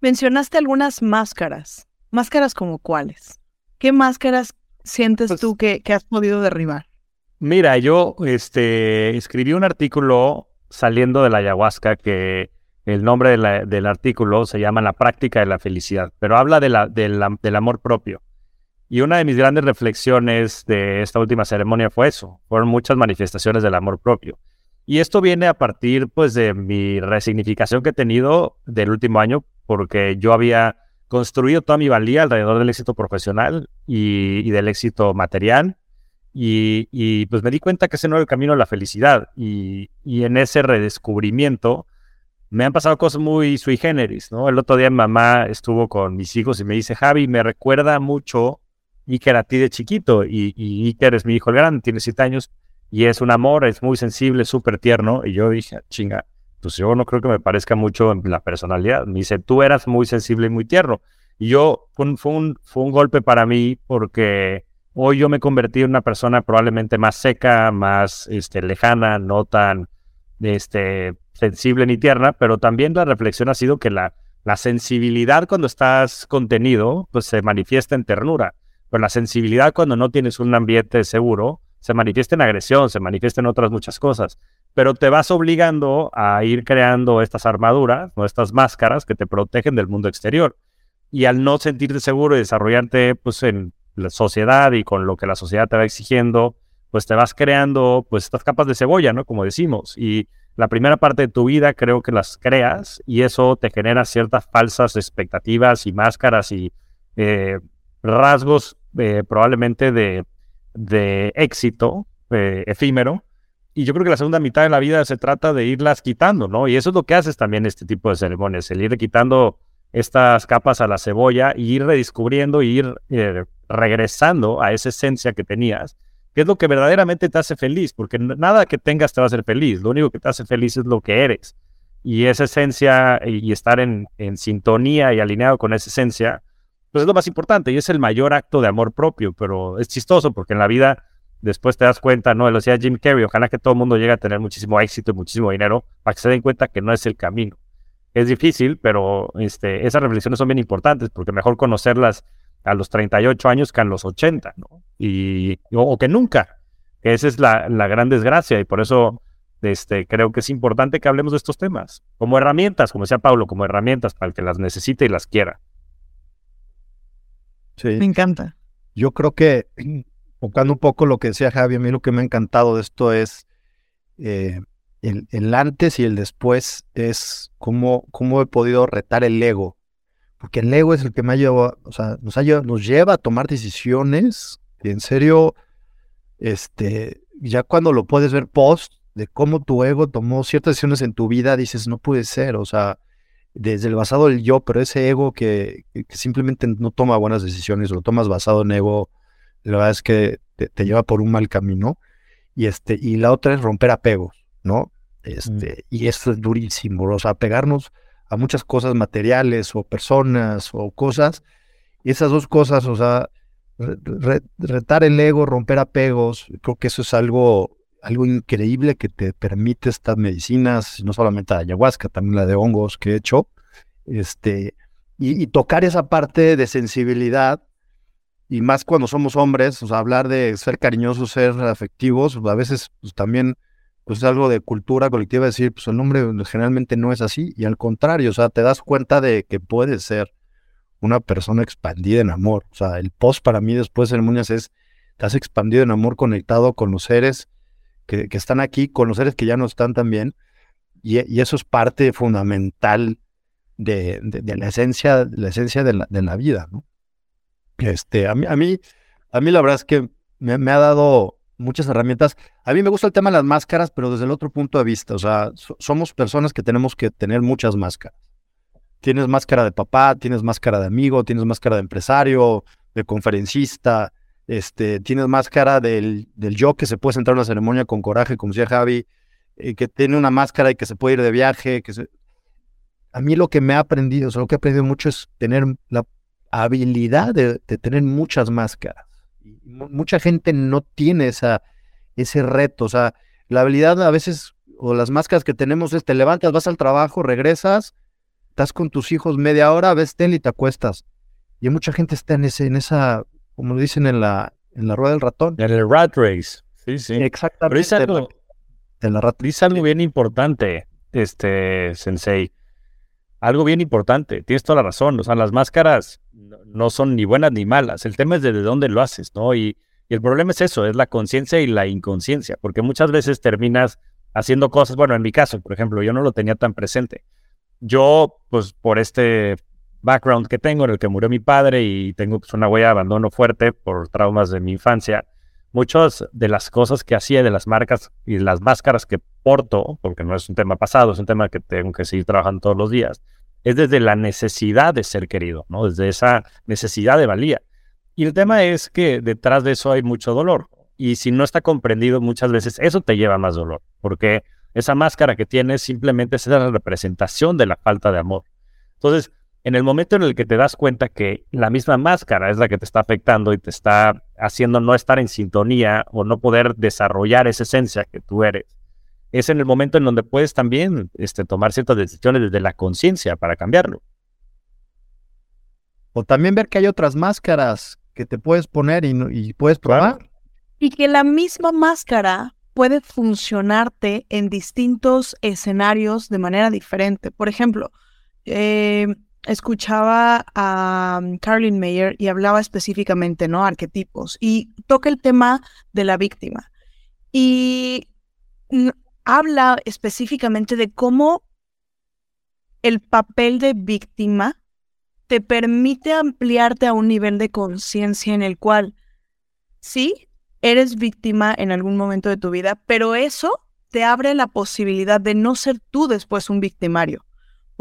[SPEAKER 2] Mencionaste algunas máscaras. ¿Máscaras como cuáles? ¿Qué máscaras sientes pues tú que, que, has podido derribar?
[SPEAKER 1] Mira, yo este, escribí un artículo saliendo de la ayahuasca que el nombre del artículo se llama La práctica de la felicidad, pero habla de la, del amor propio. Y una de mis grandes reflexiones de esta última ceremonia fue eso, fueron muchas manifestaciones del amor propio. Y esto viene a partir pues de mi resignificación que he tenido del último año, porque yo había construido toda mi valía alrededor del éxito profesional y, del éxito material. Y, pues me di cuenta que ese no era el camino a la felicidad. Y, en ese redescubrimiento, me han pasado cosas muy sui generis, ¿no? El otro día mamá estuvo con mis hijos y me dice, Javi, me recuerda mucho Iker a ti de chiquito. Y, y Iker es mi hijo el grande, tiene siete años y es un amor, es muy sensible, súper tierno. Y yo dije, chinga, pues yo no creo que me parezca mucho en la personalidad. Me dice, tú eras muy sensible y muy tierno. Y yo, fue un, fue un, fue un golpe para mí porque hoy yo me convertí en una persona probablemente más seca, más este, lejana, no tan este, sensible ni tierna, pero también la reflexión ha sido que la, la sensibilidad cuando estás contenido, pues se manifiesta en ternura, pero la sensibilidad cuando no tienes un ambiente seguro, se manifiesta en agresión, se manifiesta en otras muchas cosas, pero te vas obligando a ir creando estas armaduras, estas máscaras que te protegen del mundo exterior. Y al no sentirte seguro y desarrollarte pues en la sociedad y con lo que la sociedad te va exigiendo, pues te vas creando pues estas capas de cebolla, ¿no? Como decimos. Y la primera parte de tu vida creo que las creas y eso te genera ciertas falsas expectativas y máscaras y eh, rasgos eh, probablemente de, de éxito eh, efímero. Y yo creo que la segunda mitad de la vida se trata de irlas quitando, ¿no? Y eso es lo que haces también este tipo de ceremonias, el ir quitando estas capas a la cebolla y ir redescubriendo y ir regresando a esa esencia que tenías ¿Qué es lo que verdaderamente te hace feliz? Porque nada que tengas te va a hacer feliz. Lo único que te hace feliz es lo que eres. Y esa esencia y estar en, sintonía y alineado con esa esencia, pues es lo más importante y es el mayor acto de amor propio. Pero es chistoso porque en la vida después te das cuenta, ¿no? Lo decía Jim Carrey, ojalá que todo el mundo llegue a tener muchísimo éxito y muchísimo dinero para que se den cuenta que no es el camino. Es difícil, pero este, esas reflexiones son bien importantes porque mejor conocerlas a los 38 años que a los 80, ¿no? Y, o, que nunca. Esa es la, la, gran desgracia y por eso este, creo que es importante que hablemos de estos temas, como herramientas, como decía Pablo, como herramientas para el que las necesite y las quiera.
[SPEAKER 2] Sí. Me encanta.
[SPEAKER 3] Yo creo que, (clears throat) tocando un poco lo que decía Javi, a mí lo que me ha encantado de esto es eh, el, el, antes y el después, es cómo, cómo he podido retar el ego porque el ego es el que me ha llevado, o sea, nos, nos lleva a tomar decisiones y en serio, este, ya cuando lo puedes ver post de cómo tu ego tomó ciertas decisiones en tu vida, dices, no puede ser, o sea, desde el basado del yo, pero ese ego que, simplemente no toma buenas decisiones, lo tomas basado en ego, la verdad es que te, lleva por un mal camino. Y, este, y la otra es romper apegos, ¿no? Mm. Este, Y esto es durísimo, o sea, pegarnos a muchas cosas materiales o personas o cosas. Y esas dos cosas, o sea, retar el ego, romper apegos, creo que eso es algo, algo increíble que te permite estas medicinas, no solamente la ayahuasca, también la de hongos que he hecho, este, y, tocar esa parte de sensibilidad, y más cuando somos hombres, o sea, hablar de ser cariñosos, ser afectivos, a veces pues, también pues es algo de cultura colectiva decir, pues el hombre generalmente no es así, y al contrario, o sea, te das cuenta de que puedes ser una persona expandida en amor. O sea, el post para mí después de ceremonias es, has expandido en amor conectado con los seres que, están aquí, con los seres que ya no están también, y, eso es parte fundamental de, la esencia, la esencia de la, vida, ¿no? Este, a mí, a mí, a mí la verdad es que me ha dado muchas herramientas. A mí me gusta el tema de las máscaras, pero desde el otro punto de vista, o sea, somos personas que tenemos que tener muchas máscaras. Tienes máscara de papá, tienes máscara de amigo, tienes máscara de empresario, de conferencista, este, tienes máscara del, del yo que se puede sentar en una ceremonia con coraje, como decía Javi, eh, que tiene una máscara y que se puede ir de viaje. Que A mí lo que me ha aprendido, o sea, lo que he aprendido mucho es tener la habilidad de tener muchas máscaras mucha gente no tiene esa, ese reto. O sea, la habilidad a veces, o las máscaras que tenemos es te levantas, vas al trabajo, regresas, estás con tus hijos media hora, ves tele y te acuestas. Y mucha gente está en ese, en esa, como dicen en la, en la rueda del ratón.
[SPEAKER 1] En el rat race. Sí, sí.
[SPEAKER 3] Exactamente.
[SPEAKER 1] Pero es algo, bien importante, este, Sensei. algo bien importante, tienes toda la razón, o sea, las máscaras no son ni buenas ni malas, el tema es de dónde lo haces, ¿no? Y, y el problema es eso, es la conciencia y la inconsciencia, porque muchas veces terminas haciendo cosas, bueno, en mi caso, por ejemplo, yo no lo tenía tan presente. Yo, pues por este background que tengo en el que murió mi padre y tengo pues, una huella de abandono fuerte por traumas de mi infancia, muchas de las cosas que hacía, de las marcas y las máscaras que porto, porque no es un tema pasado, es un tema que tengo que seguir trabajando todos los días, es desde la necesidad de ser querido, ¿no? Desde esa necesidad de valía. Y el tema es que detrás de eso hay mucho dolor. Y si no está comprendido muchas veces, eso te lleva más dolor, porque esa máscara que tienes simplemente es la representación de la falta de amor. Entonces, en el momento en el que te das cuenta que la misma máscara es la que te está afectando y te está haciendo no estar en sintonía o no poder desarrollar esa esencia que tú eres, es en el momento en donde puedes también este, tomar ciertas decisiones desde la conciencia para cambiarlo.
[SPEAKER 3] O también ver que hay otras máscaras que te puedes poner y, puedes probar.
[SPEAKER 2] Y que la misma máscara puede funcionarte en distintos escenarios de manera diferente. Por ejemplo, eh, escuchaba a um, Carlin Mayer y hablaba específicamente, ¿no? Arquetipos. Y toca el tema de la víctima. Y habla específicamente de cómo el papel de víctima te permite ampliarte a un nivel de conciencia en el cual, sí, eres víctima en algún momento de tu vida, pero eso te abre la posibilidad de no ser tú después un victimario.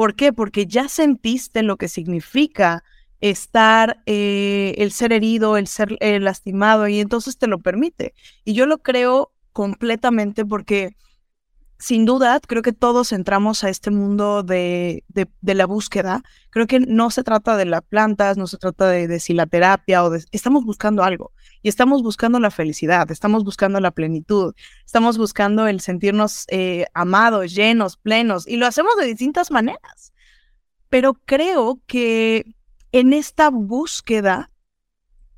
[SPEAKER 2] ¿Por qué? Porque ya sentiste lo que significa estar, eh, el ser herido, el ser eh, lastimado, y entonces te lo permite. Y yo lo creo completamente porque sin duda, creo que todos entramos a este mundo de, la búsqueda. Creo que no se trata de las plantas, no se trata de, de si la terapia o de... Estamos buscando algo y estamos buscando la felicidad, estamos buscando la plenitud, estamos buscando el sentirnos eh, amados, llenos, plenos y lo hacemos de distintas maneras. Pero creo que en esta búsqueda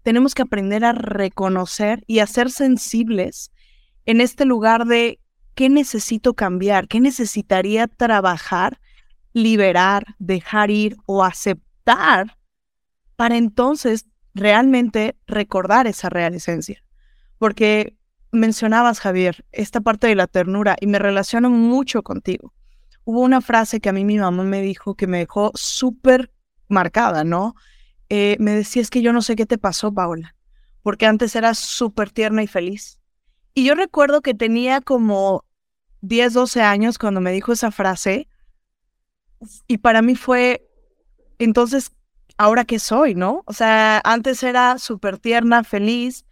[SPEAKER 2] tenemos que aprender a reconocer y a ser sensibles en este lugar de ¿Qué necesito cambiar? ¿Qué necesitaría trabajar, liberar, dejar ir o aceptar para entonces realmente recordar esa real esencia? Porque mencionabas, Javier, esta parte de la ternura y me relaciono mucho contigo. Hubo una frase que a mí mi mamá me dijo que me dejó súper marcada, ¿no? Eh, me decía, es que yo no sé qué te pasó, Paola, porque antes eras súper tierna y feliz y yo recuerdo que tenía como 10, 12 años cuando me dijo esa frase. Y para mí fue, entonces, ¿ahora qué soy, no? O sea, antes era súper tierna, feliz.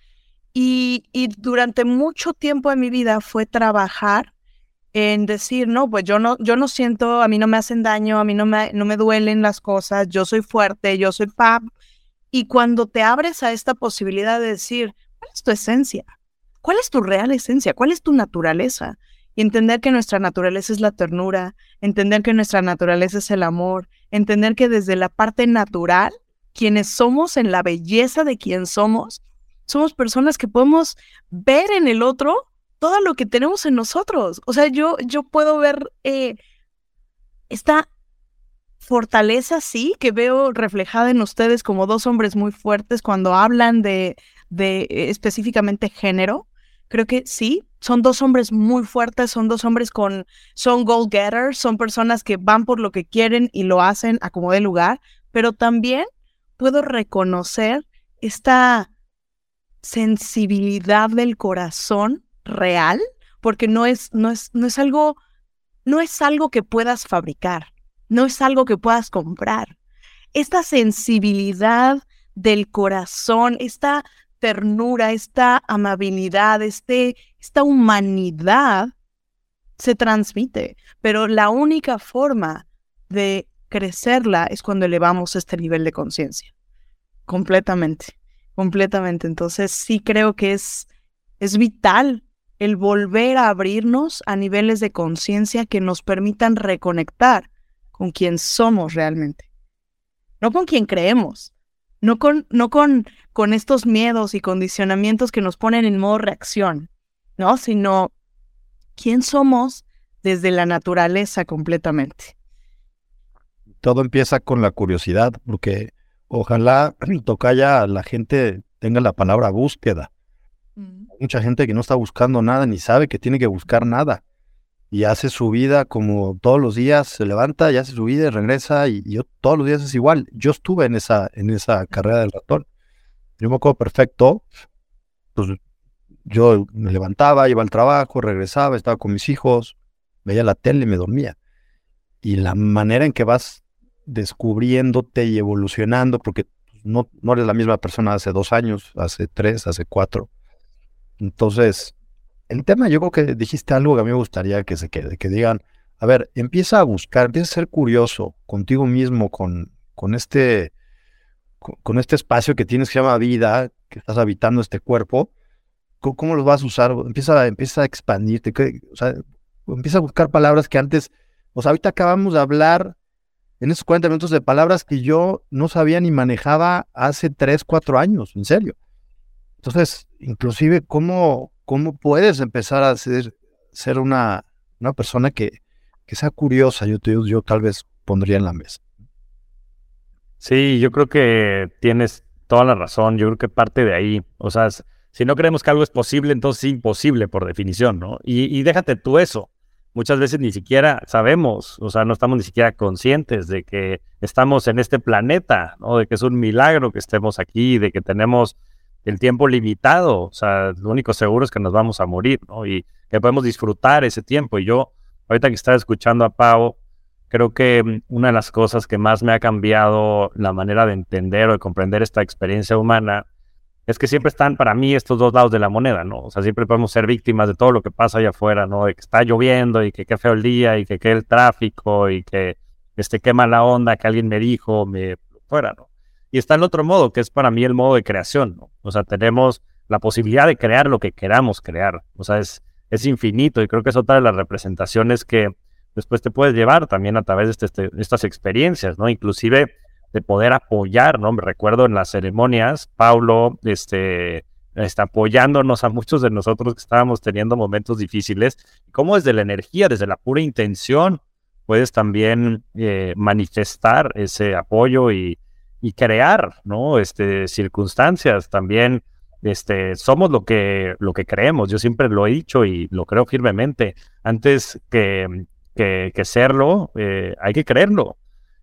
[SPEAKER 2] Y, y, durante mucho tiempo de mi vida fue trabajar en decir, no, pues yo no, yo no siento, a mí no me hacen daño, a mí no me, no me duelen las cosas, yo soy fuerte, yo soy pap. Y cuando te abres a esta posibilidad de decir, ¿cuál es tu esencia? ¿Cuál es tu real esencia? ¿Cuál es tu naturaleza? Y entender que nuestra naturaleza es la ternura, entender que nuestra naturaleza es el amor, entender que desde la parte natural, quienes somos en la belleza de quien somos, somos personas que podemos ver en el otro todo lo que tenemos en nosotros. O sea, yo, yo puedo ver eh, esta fortaleza, sí, que veo reflejada en ustedes como dos hombres muy fuertes cuando hablan de, de eh, específicamente género, Creo que sí, son dos hombres muy fuertes, son dos hombres con, son goal getters, son personas que van por lo que quieren y lo hacen a como de lugar, pero también puedo reconocer esta sensibilidad del corazón real, porque no es, no es, no es algo, no es algo que puedas fabricar, no es algo que puedas comprar. Esta sensibilidad del corazón, esta ternura, esta amabilidad, este, esta humanidad se transmite, pero la única forma de crecerla es cuando elevamos este nivel de conciencia. Completamente, completamente. Entonces sí creo que es, es vital el volver a abrirnos a niveles de conciencia que nos permitan reconectar con quien somos realmente, no con quien creemos, no con, no con, con estos miedos y condicionamientos que nos ponen en modo reacción, ¿no? Sino quién somos desde la naturaleza completamente.
[SPEAKER 3] todo empieza con la curiosidad, porque ojalá (clears throat) tocaya la gente tenga la palabra búsqueda. Mucha gente que no está buscando nada ni sabe que tiene que buscar nada y hace su vida como todos los días, se levanta y hace su vida y regresa y, yo todos los días es igual. Yo estuve en esa, en esa carrera del ratón. Yo me acuerdo perfecto, pues yo me levantaba, iba al trabajo, regresaba, estaba con mis hijos, veía la tele y me dormía. Y la manera en que vas descubriéndote y evolucionando, porque no, no eres la misma persona hace dos años, hace tres, hace cuatro. Entonces, el tema, yo creo que dijiste algo que a mí me gustaría que se quede, que digan, a ver, empieza a buscar, empieza a ser curioso contigo mismo, con, con este, con, este espacio que tienes que se llama vida, que estás habitando este cuerpo, ¿cómo, los vas a usar? Empieza, empieza a expandirte, empieza a buscar palabras que antes, o sea, ahorita acabamos de hablar en esos 40 minutos de palabras que yo no sabía ni manejaba hace 3, 4 años, en serio. Entonces, inclusive, ¿cómo, cómo puedes empezar a ser, ser una, persona que, que sea curiosa? Yo, yo tal vez pondría en la mesa.
[SPEAKER 1] Sí, yo creo que tienes toda la razón. Yo creo que parte de ahí. O sea, si no creemos que algo es posible, entonces es imposible por definición, ¿no? Y, y déjate tú eso muchas veces ni siquiera sabemos, o sea, no estamos ni siquiera conscientes de que estamos en este planeta, ¿no? De que es un milagro que estemos aquí, de que tenemos el tiempo limitado, o sea, lo único seguro es que nos vamos a morir, ¿no? Y que podemos disfrutar ese tiempo. Y yo, ahorita que estaba escuchando a Pau, creo que mm, una de las cosas que más me ha cambiado la manera de entender o de comprender esta experiencia humana es que siempre están para mí estos dos lados de la moneda, ¿no? O sea, siempre podemos ser víctimas de todo lo que pasa allá afuera, ¿no? De que está lloviendo y que qué feo el día y que qué el tráfico y que este, qué mala onda que alguien me dijo, me fuera, ¿no? Y está el otro modo, que es para mí el modo de creación, ¿no? O sea, tenemos la posibilidad de crear lo que queramos crear. O sea, es, es infinito y creo que es otra de las representaciones que después te puedes llevar también a través de este, este estas experiencias, ¿no? Inclusive de poder apoyar, ¿no? Me recuerdo en las ceremonias, Paulo, este, está apoyándonos a muchos de nosotros que estábamos teniendo momentos difíciles, cómo desde la energía, desde la pura intención, puedes también eh, manifestar ese apoyo y, y, crear, ¿no? Este, circunstancias también. Este, somos lo que, lo que creemos. Yo siempre lo he dicho y lo creo firmemente. Antes que, que, serlo, eh, hay que creerlo.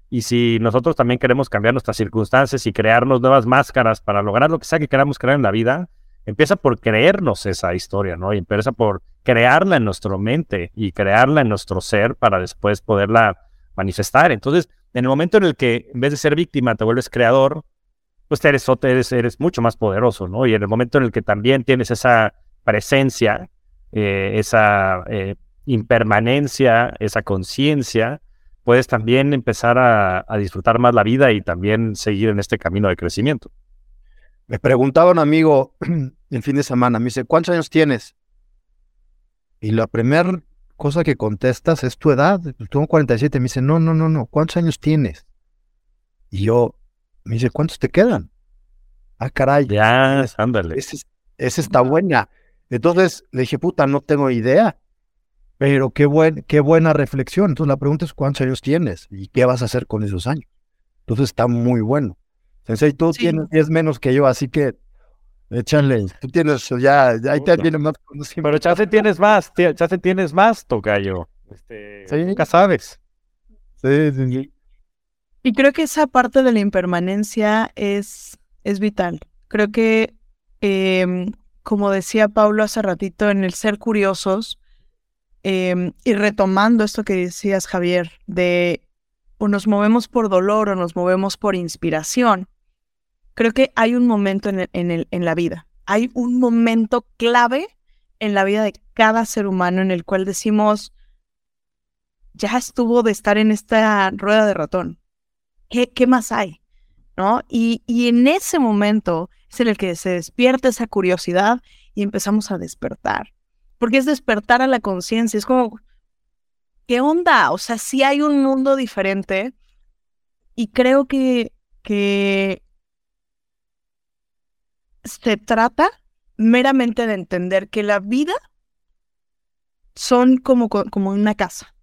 [SPEAKER 1] Y si nosotros también queremos cambiar nuestras circunstancias y crearnos nuevas máscaras para lograr lo que sea que queramos crear en la vida, empieza por creernos esa historia, ¿no? Y empieza por crearla en nuestra mente y crearla en nuestro ser para después poderla manifestar. Entonces, en el momento en el que en vez de ser víctima te vuelves creador, pues eres, mucho más poderoso, ¿no? Y en el momento en el que también tienes esa presencia, eh, esa eh, impermanencia, esa conciencia, puedes también empezar a, disfrutar más la vida y también seguir en este camino de crecimiento.
[SPEAKER 3] Me preguntaba un amigo (clears throat) el fin de semana, me dice, ¿cuántos años tienes? Y la primera cosa que contestas es tu edad. Tengo 47. Me dice, no, no, no, no, ¿cuántos años tienes? Y yo, me dice, ¿cuántos te quedan? Ah, caray.
[SPEAKER 1] Ya, ándale.
[SPEAKER 3] Esa está buena. Entonces le dije, puta, no tengo idea. Pero qué, buen, qué buena reflexión. Entonces la pregunta es cuántos años tienes y qué vas a hacer con esos años. Entonces está muy bueno. Sensei, tú tienes 10 menos que yo, así que échale. Tú tienes ya, ya ahí te viene más
[SPEAKER 1] conocimiento. Pero chance tienes más, chance tienes más, tocayo. Este, sí. Nunca sabes.
[SPEAKER 3] Sí, sí,
[SPEAKER 2] Y creo que esa parte de la impermanencia es, es vital. Creo que, em, como decía Pablo hace ratito, en el ser curiosos, Em, y retomando esto que decías, Javier, de o nos movemos por dolor o nos movemos por inspiración, creo que hay un momento en, el, en la vida, hay un momento clave en la vida de cada ser humano en el cual decimos, ya estuvo de estar en esta rueda de ratón. ¿Qué, qué más hay? ¿No? Y, y en ese momento es en el que se despierta esa curiosidad y empezamos a despertar porque es despertar a la conciencia, es como, ¿qué onda? O sea, sí hay un mundo diferente y creo que, que se trata meramente de entender que la vida son como, como una casa.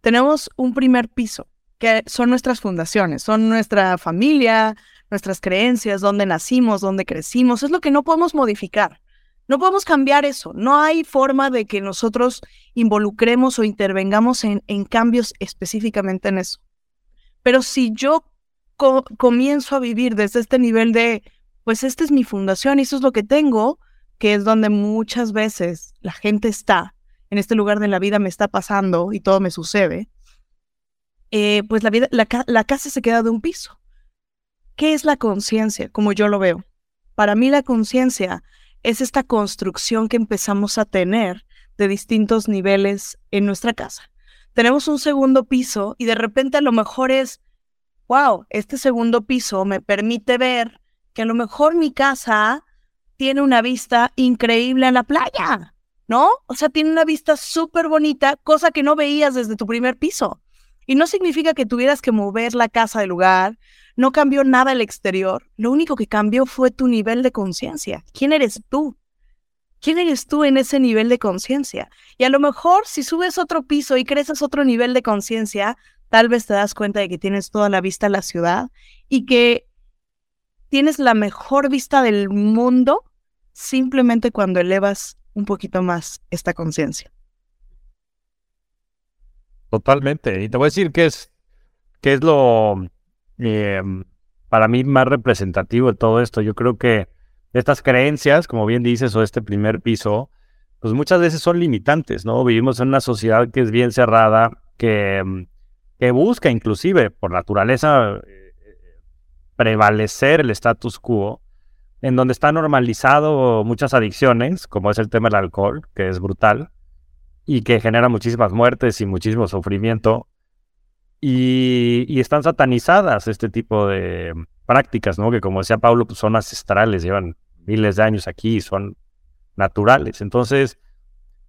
[SPEAKER 2] Tenemos un primer piso que son nuestras fundaciones, son nuestra familia, nuestras creencias, dónde nacimos, dónde crecimos, es lo que no podemos modificar. No podemos cambiar eso. No hay forma de que nosotros involucremos o intervengamos en, en cambios específicamente en eso. Pero si yo comienzo a vivir desde este nivel de, pues esta es mi fundación y eso es lo que tengo, que es donde muchas veces la gente está, en este lugar de la vida me está pasando y todo me sucede, eh, pues la, vida, la, la casa se queda de un piso. ¿Qué es la conciencia? Como yo lo veo. Para mí la conciencia es esta construcción que empezamos a tener de distintos niveles en nuestra casa. Tenemos un segundo piso y de repente a lo mejor es, wow, este segundo piso me permite ver que a lo mejor mi casa tiene una vista increíble a la playa, ¿no? O sea, tiene una vista súper bonita, cosa que no veías desde tu primer piso. Y no significa que tuvieras que mover la casa del lugar, no cambió nada el exterior, lo único que cambió fue tu nivel de conciencia. ¿Quién eres tú? ¿Quién eres tú en ese nivel de conciencia? Y a lo mejor si subes otro piso y creces otro nivel de conciencia, tal vez te das cuenta de que tienes toda la vista a la ciudad y que tienes la mejor vista del mundo simplemente cuando elevas un poquito más esta conciencia.
[SPEAKER 1] Totalmente. Y te voy a decir que es, qué es lo eh, para mí más representativo de todo esto. Yo creo que estas creencias, como bien dices, o este primer piso, pues muchas veces son limitantes, ¿no? Vivimos en una sociedad que es bien cerrada, que, que busca inclusive por naturaleza eh, prevalecer el status quo, en donde está normalizado muchas adicciones, como es el tema del alcohol, que es brutal, y que genera muchísimas muertes y muchísimo sufrimiento. Y, están satanizadas este tipo de prácticas, ¿no? Que como decía Pablo, pues son ancestrales, llevan miles de años aquí, son naturales. Entonces,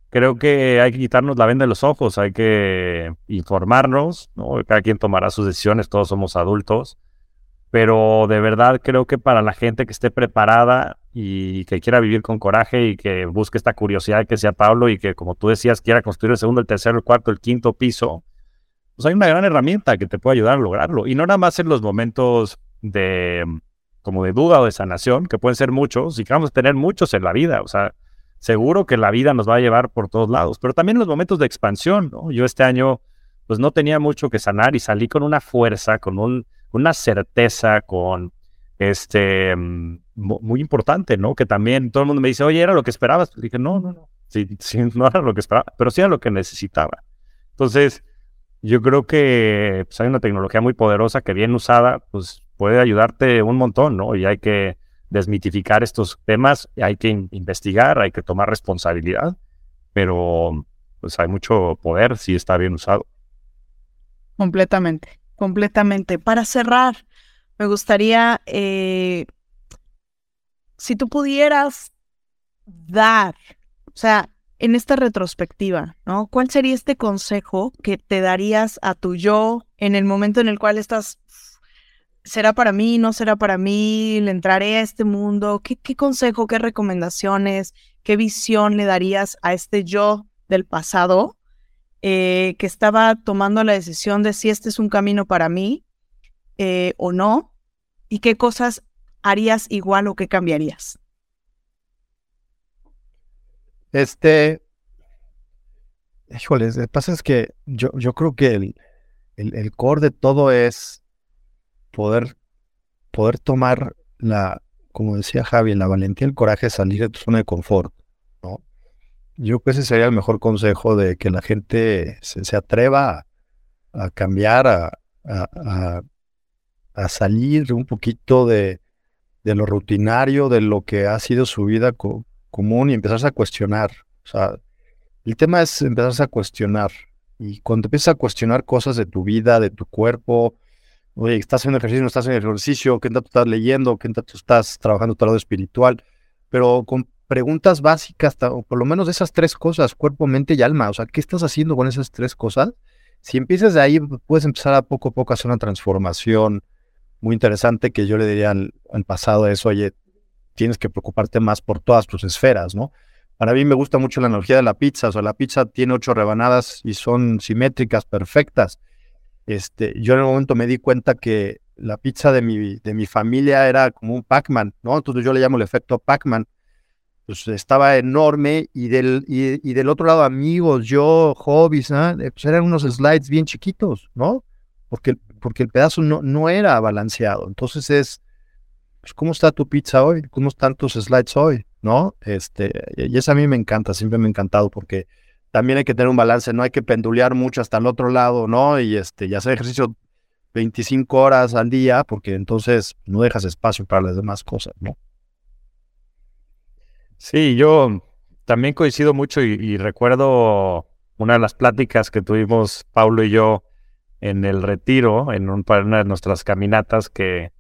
[SPEAKER 1] creo que hay que quitarnos la venda de los ojos, hay que informarnos, ¿no? Cada quien tomará sus decisiones, todos somos adultos, pero de verdad creo que para la gente que esté preparada y que quiera vivir con coraje y que busque esta curiosidad que sea Pablo y que, como tú decías, quiera construir el segundo, el tercero, el cuarto, el quinto piso, pues hay una gran herramienta que te puede ayudar a lograrlo. Y no nada más en los momentos de como de duda o de sanación, que pueden ser muchos, y que vamos a tener muchos en la vida. O sea, seguro que la vida nos va a llevar por todos lados, pero también en los momentos de expansión, ¿no? Yo este año, pues no tenía mucho que sanar y salí con una fuerza, con un una certeza, con este mm, muy importante, ¿no? Que también todo el mundo me dice, oye, ¿era lo que esperabas? dije, no, no, no, sí, (laughs) no era lo que esperaba, pero sí era lo que necesitaba. Entonces, yo creo que pues, hay una tecnología muy poderosa que bien usada, pues puede ayudarte un montón, ¿no? Y hay que desmitificar estos temas, hay que investigar, hay que tomar responsabilidad, pero pues hay mucho poder si está bien usado.
[SPEAKER 2] Completamente completamente. Para cerrar, me gustaría, eh, si tú pudieras dar, o sea, en esta retrospectiva, ¿no? ¿Cuál sería este consejo que te darías a tu yo en el momento en el cual estás, será para mí, no será para mí, le entraré a este mundo? ¿Qué, qué consejo, qué recomendaciones, qué visión le darías a este yo del pasado eh, que estaba tomando la decisión de si este es un camino para mí eh, o no, y qué cosas harías igual o qué cambiarías.
[SPEAKER 3] Este, híjole, lo que pasa es que yo, yo creo que el, el, el, core de todo es poder, poder tomar la, como decía Javi, la valentía el coraje de salir de tu zona de confort. Yo creo que ese sería el mejor consejo de que la gente se, atreva a, cambiar, a, salir un poquito de, de, lo rutinario, de lo que ha sido su vida común y empezarse a cuestionar. O sea, el tema es empezarse a cuestionar. Y cuando empiezas a cuestionar cosas de tu vida, de tu cuerpo, oye, estás haciendo ejercicio, no estás haciendo ejercicio, qué tanto estás leyendo, qué tanto estás trabajando tu lado espiritual, pero con preguntas básicas, o por lo menos esas tres cosas, cuerpo, mente y alma. O sea, ¿qué estás haciendo con esas tres cosas? Si empiezas de ahí, puedes empezar a poco a poco a hacer una transformación muy interesante que yo le diría al, pasado eso, oye, tienes que preocuparte más por todas tus esferas, ¿no? Para mí me gusta mucho la analogía de la pizza, o sea, la pizza tiene ocho rebanadas y son simétricas, perfectas. este, yo en el momento me di cuenta que la pizza de mi, de mi familia era como un Pac-Man, ¿no? Entonces yo le llamo el efecto Pac-Man. Pues estaba enorme y del, y, del otro lado amigos, yo, hobbies. Eh, pues eran unos slides bien chiquitos, ¿no? Porque, porque el pedazo no, no era balanceado. Entonces es, pues, ¿cómo está tu pizza hoy? ¿Cómo están tus slides hoy? ¿No? Este, y eso a mí me encanta, siempre me ha encantado porque también hay que tener un balance, no hay que pendulear mucho hasta el otro lado, ¿no? Y este, y hacer ejercicio 25 horas al día, porque entonces no dejas espacio para las demás cosas, ¿no?
[SPEAKER 1] Sí, yo también coincido mucho y, recuerdo una de las pláticas que tuvimos Paulo y yo en el retiro, en una de nuestras caminatas, que,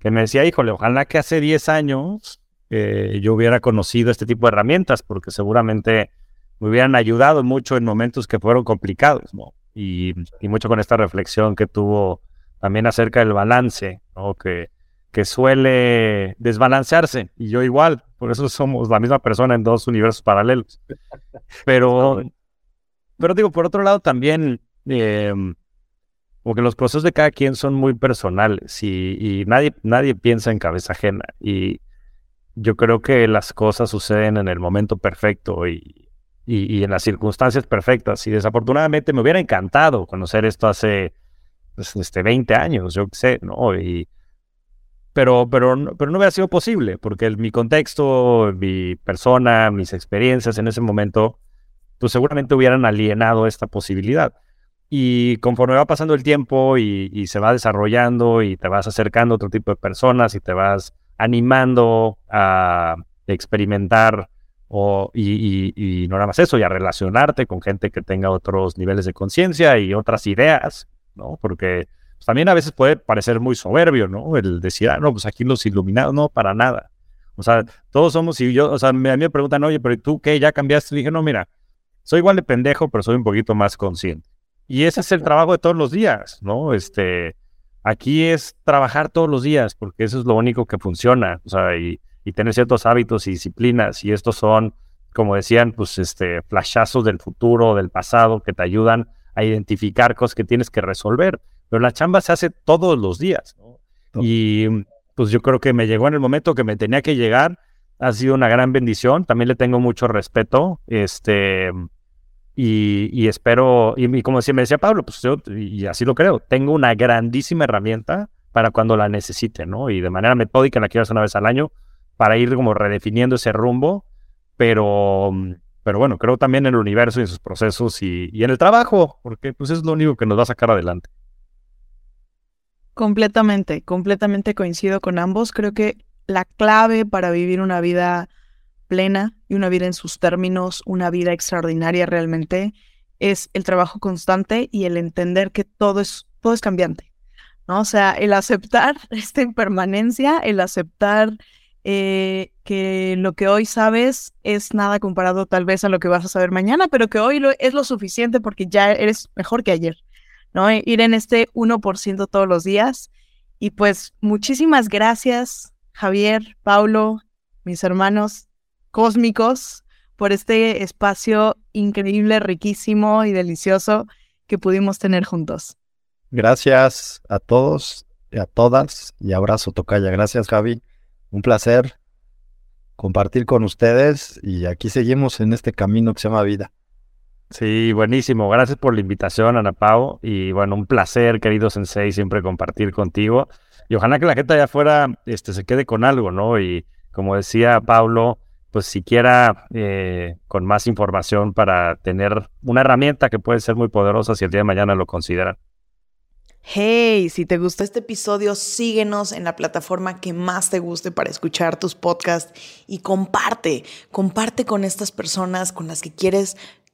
[SPEAKER 1] que me decía, híjole, ojalá que hace 10 años eh, yo hubiera conocido este tipo de herramientas, porque seguramente me hubieran ayudado mucho en momentos que fueron complicados, ¿no? Y, mucho con esta reflexión que tuvo también acerca del balance, ¿no? Que, que suele desbalancearse, y yo igual, por eso somos la misma persona en dos universos paralelos. Pero, (laughs) pero digo, por otro lado también, eh, como que los procesos de cada quien son muy personales y, y, nadie, nadie piensa en cabeza ajena. Y yo creo que las cosas suceden en el momento perfecto y, y, en las circunstancias perfectas. Y desafortunadamente me hubiera encantado conocer esto hace pues, este, 20 años, yo qué sé, ¿no? Y, pero, pero, pero no hubiera sido posible, porque mi contexto, mi persona, mis experiencias en ese momento, pues seguramente hubieran alienado esta posibilidad. Y conforme va pasando el tiempo y, y, se va desarrollando y te vas acercando a otro tipo de personas y te vas animando a experimentar o, y, no nada más eso, y a relacionarte con gente que tenga otros niveles de conciencia y otras ideas, ¿no? Porque también a veces puede parecer muy soberbio, ¿no? El decir, ah, no, pues aquí los iluminados, no, para nada. O sea, todos somos, y yo, o sea, a mí me preguntan, oye, pero ¿tú qué? ¿Ya cambiaste? Y dije, no, mira, soy igual de pendejo, pero soy un poquito más consciente. Y ese es el trabajo de todos los días, ¿no? Este, aquí es trabajar todos los días, porque eso es lo único que funciona, o sea, y y tener ciertos hábitos y disciplinas. Y estos son, como decían, pues este, flashazos del futuro, del pasado, que te ayudan a identificar cosas que tienes que resolver. Pero la chamba se hace todos los días. Y pues yo creo que me llegó en el momento que me tenía que llegar. Ha sido una gran bendición. También le tengo mucho respeto. Este. Y, espero, y, como decía, me decía Pablo, pues yo, y así lo creo, tengo una grandísima herramienta para cuando la necesite, ¿no? Y de manera metódica la quiero hacer una vez al año, para ir como redefiniendo ese rumbo, pero, pero bueno, creo también en el universo y en sus procesos y, en el trabajo, porque pues es lo único que nos va a sacar adelante.
[SPEAKER 2] Completamente, completamente coincido con ambos. Creo que la clave para vivir una vida plena y una vida en sus términos, una vida extraordinaria realmente, es el trabajo constante y el entender que todo es, todo es cambiante. ¿no? O sea, el aceptar (laughs) esta impermanencia, el aceptar eh, que lo que hoy sabes es nada comparado tal vez a lo que vas a saber mañana, pero que hoy es lo suficiente porque ya eres mejor que ayer, ¿no? Ir en este 1% todos los días. Y pues muchísimas gracias, Javier, Paulo, mis hermanos cósmicos, por este espacio increíble, riquísimo y delicioso que pudimos tener juntos.
[SPEAKER 3] Gracias a todos y a todas y abrazo, Tocaya. Gracias, Javi. Un placer compartir con ustedes y aquí seguimos en este camino que se llama vida.
[SPEAKER 1] Sí, buenísimo. Gracias por la invitación, Ana Pau. Y bueno, un placer, querido Sensei, siempre compartir contigo. Y ojalá que la gente allá afuera este, se quede con algo, ¿no? Y como decía Pablo, pues siquiera eh, con más información para tener una herramienta que puede ser muy poderosa si el día de mañana lo consideran.
[SPEAKER 2] Hey, si te gustó este episodio, síguenos en la plataforma que más te guste para escuchar tus podcasts y comparte, comparte con estas personas con las que quieres